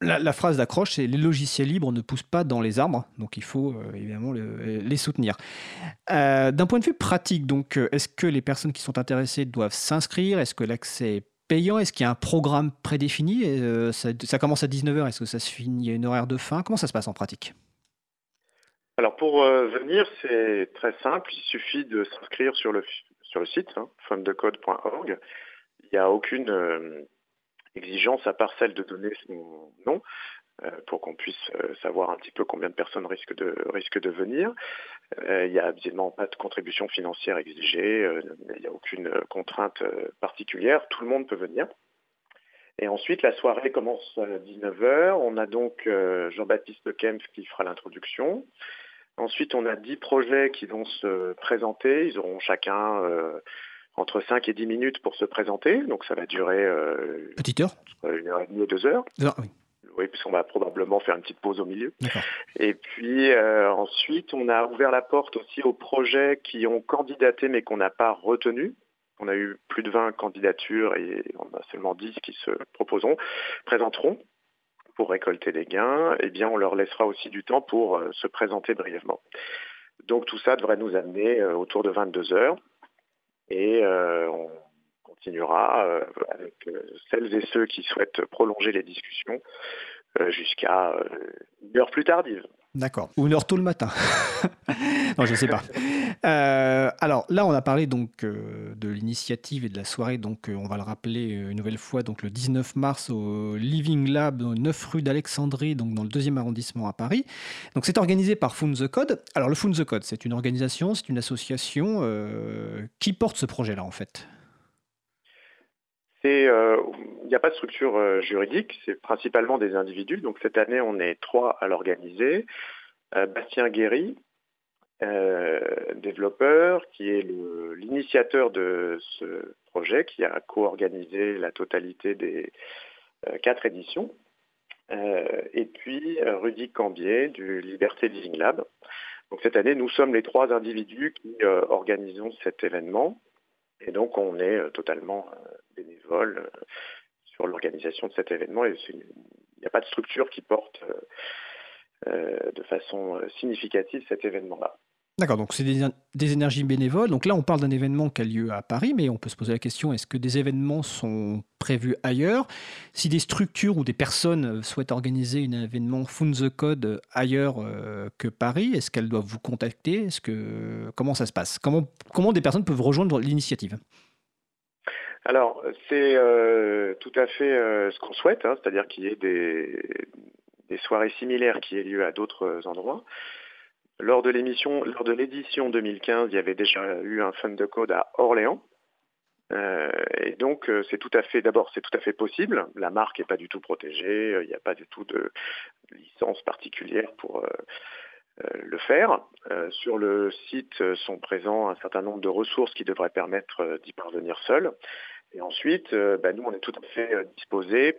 la, phrase d'accroche, c'est les logiciels libres ne poussent pas dans les arbres, donc il faut évidemment les soutenir. D'un point de vue pratique, donc, est-ce que les personnes qui sont intéressées doivent s'inscrire? Est-ce que l'accès est payant? Est-ce qu'il y a un programme prédéfini? Euh, ça, commence à 19h, est-ce que ça se finit à une horaire de fin? Comment ça se passe en pratique? Alors pour euh, venir, c'est très simple, il suffit de s'inscrire sur le, sur le site, hein. Il n'y a aucune euh, exigence à part celle de donner son nom. Euh, pour qu'on puisse savoir un petit peu combien de personnes risquent de, risquent de venir. Il n'y a évidemment pas de contribution financière exigée, il n'y a aucune contrainte particulière, tout le monde peut venir. Et ensuite, la soirée commence à 19h. On a donc Jean-Baptiste Kempf qui fera l'introduction. Ensuite, on a 10 projets qui vont se présenter. Ils auront chacun entre 5 et 10 minutes pour se présenter. Donc ça va durer... Petite heure Une heure et demie ou deux heures. oui. Oui, puisqu'on va probablement faire une petite pause au milieu. Et puis euh, ensuite, on a ouvert la porte aussi aux projets qui ont candidaté mais qu'on n'a pas retenu. On a eu plus de 20 candidatures et on a seulement 10 qui se proposeront, présenteront pour récolter des gains. Eh bien, on leur laissera aussi du temps pour euh, se présenter brièvement. Donc tout ça devrait nous amener euh, autour de 22 heures. Et on continuera euh, avec euh, celles et ceux qui souhaitent prolonger les discussions euh, jusqu'à une heure plus tardive. D'accord. Ou une heure tôt le matin. non, je ne sais pas. Euh, alors là, on a parlé donc euh, de l'initiative et de la soirée. Donc, euh, on va le rappeler une nouvelle fois. Donc, le 19 mars au Living Lab, 9 rue d'Alexandrie, donc dans le deuxième arrondissement à Paris. Donc, c'est organisé par Found the Code. Alors, le Found the Code, c'est une organisation, c'est une association qui porte ce projet-là, en fait. il n'y a pas de structure juridique, c'est principalement des individus. Donc cette année, on est trois à l'organiser. Bastien Guéry, euh, développeur, qui est l'initiateur de ce projet, qui a co-organisé la totalité des euh, quatre éditions. Euh, et puis Rudy Cambier du Liberté Living Lab. Donc cette année, nous sommes les trois individus qui organisons cet événement. Et donc on est totalement bénévole sur l'organisation de cet événement. Et il n'y a pas de structure qui porte de façon significative cet événement-là. D'accord, donc c'est des, énergies bénévoles. Donc là, on parle d'un événement qui a lieu à Paris, mais on peut se poser la question est-ce que des événements sont prévus ailleurs? Si des structures ou des personnes souhaitent organiser un événement Fund the Code ailleurs euh, que Paris, est-ce qu'elles doivent vous contacter? Est-ce que comment ça se passe? Comment, comment des personnes peuvent rejoindre l'initiative? Alors, c'est euh, tout à fait euh, ce qu'on souhaite, hein, c'est-à-dire qu'il y ait des, soirées similaires qui aient lieu à d'autres endroits. Lors de l'émission, lors de l'édition 2015, il y avait déjà eu un fund de code à Orléans. Euh, et donc, euh, c'est tout à fait, d'abord, c'est tout à fait possible. La marque n'est pas du tout protégée. Euh, il n'y a pas du tout de licence particulière pour le faire. sur le site sont présents un certain nombre de ressources qui devraient permettre d'y parvenir seul. Et ensuite, bah, nous, on est tout à fait disposés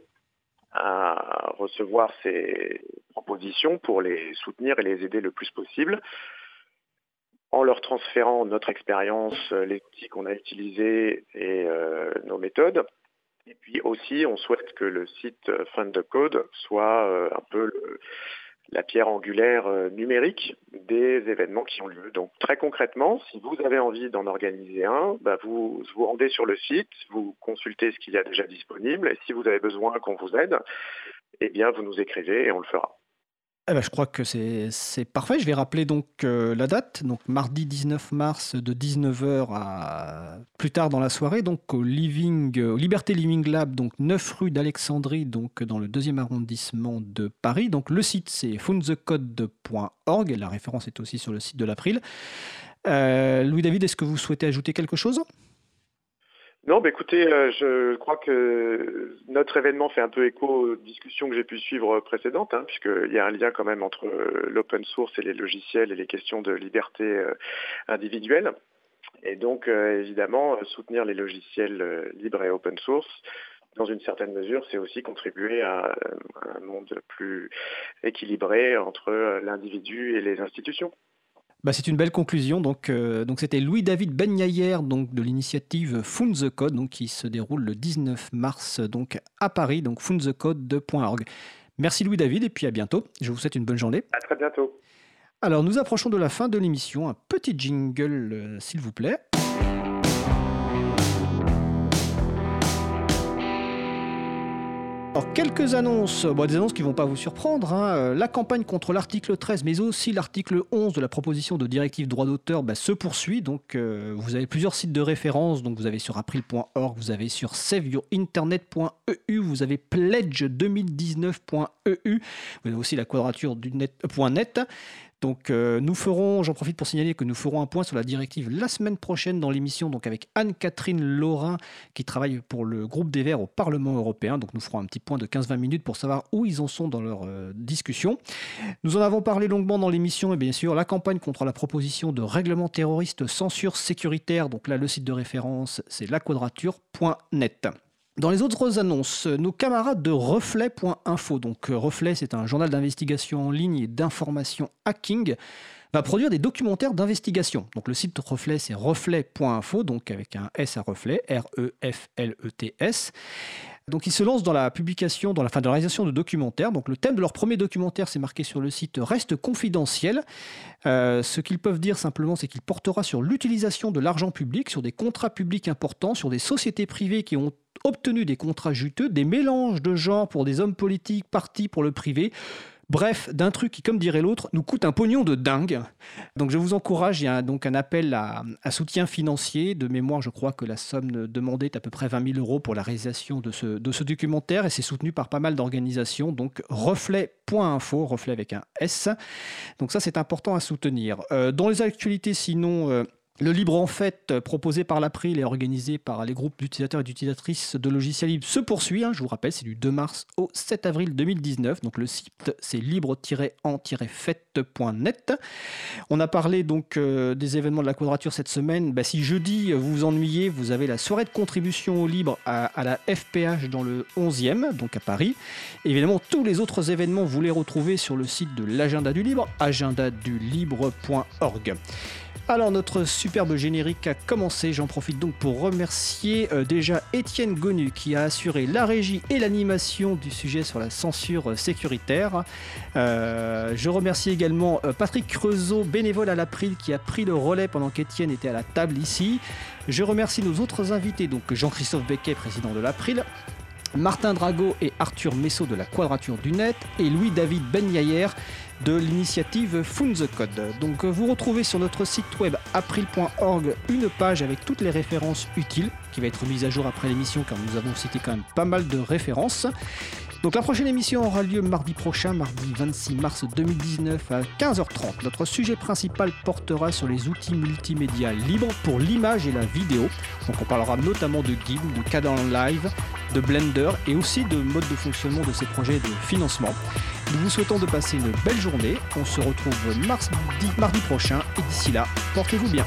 à recevoir ces propositions pour les soutenir et les aider le plus possible en leur transférant notre expérience, les outils qu'on a utilisés et euh, nos méthodes. Et puis aussi, on souhaite que le site Fund the Code soit euh, un peu le, la pierre angulaire euh, numérique des événements qui ont lieu. Donc très concrètement, si vous avez envie d'en organiser un, bah, vous vous rendez sur le site, vous consultez ce qu'il y a déjà disponible, et si vous avez besoin qu'on vous aide, eh bien vous nous écrivez et on le fera. Eh ben, je crois que c'est parfait. Je vais rappeler donc euh, la date, donc mardi 19 mars de 19h à plus tard dans la soirée, donc au Living, au Liberté Living Lab, donc 9 rue d'Alexandrie, donc dans le deuxième arrondissement de Paris. Donc le site c'est foundthecode.org, la référence est aussi sur le site de l'April. Euh, Louis David, est-ce que vous souhaitez ajouter quelque chose? Non, bah écoutez, euh, je crois que notre événement fait un peu écho aux discussions que j'ai pu suivre précédentes, hein, puisqu'il y a un lien quand même entre euh, l'open source et les logiciels et les questions de liberté euh, individuelle. Et donc, évidemment, soutenir les logiciels libres et open source, dans une certaine mesure, c'est aussi contribuer à un monde plus équilibré entre l'individu et les institutions. Bah, c'est une belle conclusion. Donc, euh, donc c'était Louis-David donc de l'initiative Fund the Code, donc qui se déroule le 19 mars donc à Paris, donc fundthecode.org. Merci Louis-David et puis à bientôt. Je vous souhaite une bonne journée. À très bientôt. Alors nous approchons de la fin de l'émission. Un petit jingle, euh, s'il vous plaît. Alors, quelques annonces, des annonces qui ne vont pas vous surprendre. Hein. Euh, la campagne contre l'article 13, mais aussi l'article 11 de la proposition de directive droit d'auteur bah, se poursuit. Donc, euh, vous avez plusieurs sites de référence. Donc, vous avez sur april.org, vous avez sur saveyourinternet.eu, vous avez pledge2019.eu, vous avez aussi la quadrature du donc euh, nous ferons, j'en profite pour signaler que nous ferons un point sur la directive la semaine prochaine dans l'émission, donc avec Anne-Catherine Laurin qui travaille pour le groupe des Verts au Parlement européen. Donc nous ferons un petit point de 15-20 minutes pour savoir où ils en sont dans leur euh, discussion. Nous en avons parlé longuement dans l'émission et bien sûr la campagne contre la proposition de règlement terroriste censure sécuritaire. Donc là le site de référence c'est laquadrature.net. Dans les autres annonces, nos camarades de Reflet.info, donc euh, Reflet c'est un journal d'investigation en ligne et d'information hacking, va produire des documentaires d'investigation. Donc le site Reflet c'est reflet.info, donc avec un S à reflet, R-E-F-L-E-T-S. Donc ils se lancent dans la publication, dans la fin de la réalisation de documentaires. Donc le thème de leur premier documentaire, c'est marqué sur le site, reste confidentiel. Euh, ce qu'ils peuvent dire simplement, c'est qu'il portera sur l'utilisation de l'argent public, sur des contrats publics importants, sur des sociétés privées qui ont obtenu des contrats juteux, des mélanges de genres pour des hommes politiques, partis pour le privé. Bref, d'un truc qui, comme dirait l'autre, nous coûte un pognon de dingue. Donc je vous encourage, il y a donc un appel à, soutien financier. De mémoire, je crois que la somme demandée est à peu près 20 000 euros pour la réalisation de ce, documentaire et c'est soutenu par pas mal d'organisations. Donc reflet.info, reflet avec un S. Donc ça, c'est important à soutenir. Euh, dans les actualités, sinon... Euh, le libre en fait euh, proposé par l'April et organisé par les groupes d'utilisateurs et d'utilisatrices de logiciels libres se poursuit. Hein, je vous rappelle, c'est du 2 mars au 7 avril 2019. Donc le site c'est libre-en-fête.net. On a parlé donc euh, des événements de la quadrature cette semaine. Bah, si jeudi vous vous ennuyez, vous avez la soirée de contribution au libre à, la FPH dans le 11e, donc à Paris. évidemment, tous les autres événements vous les retrouvez sur le site de l'agenda du libre, agendadulibre.org. Alors notre superbe générique a commencé, j'en profite donc pour remercier euh, déjà Étienne Gonu qui a assuré la régie et l'animation du sujet sur la censure sécuritaire. Euh, je remercie également euh, Patrick Creusot, bénévole à l'April qui a pris le relais pendant qu'Étienne était à la table ici. Je remercie nos autres invités, donc Jean-Christophe Becquet, président de l'April, Martin Drago et Arthur Messot de la Quadrature du Net et Louis-David Benyayer de l'initiative Fund the Code. Donc vous retrouvez sur notre site web april.org une page avec toutes les références utiles qui va être mise à jour après l'émission car nous avons cité quand même pas mal de références. Donc la prochaine émission aura lieu mardi prochain, mardi 26 mars 2019 à 15h30. Notre sujet principal portera sur les outils multimédia libres pour l'image et la vidéo. Donc on parlera notamment de GIMP, de Cadan Live, de Blender et aussi de mode de fonctionnement de ces projets de financement. Nous vous souhaitons de passer une belle journée. On se retrouve mardi, prochain et d'ici là, portez-vous bien.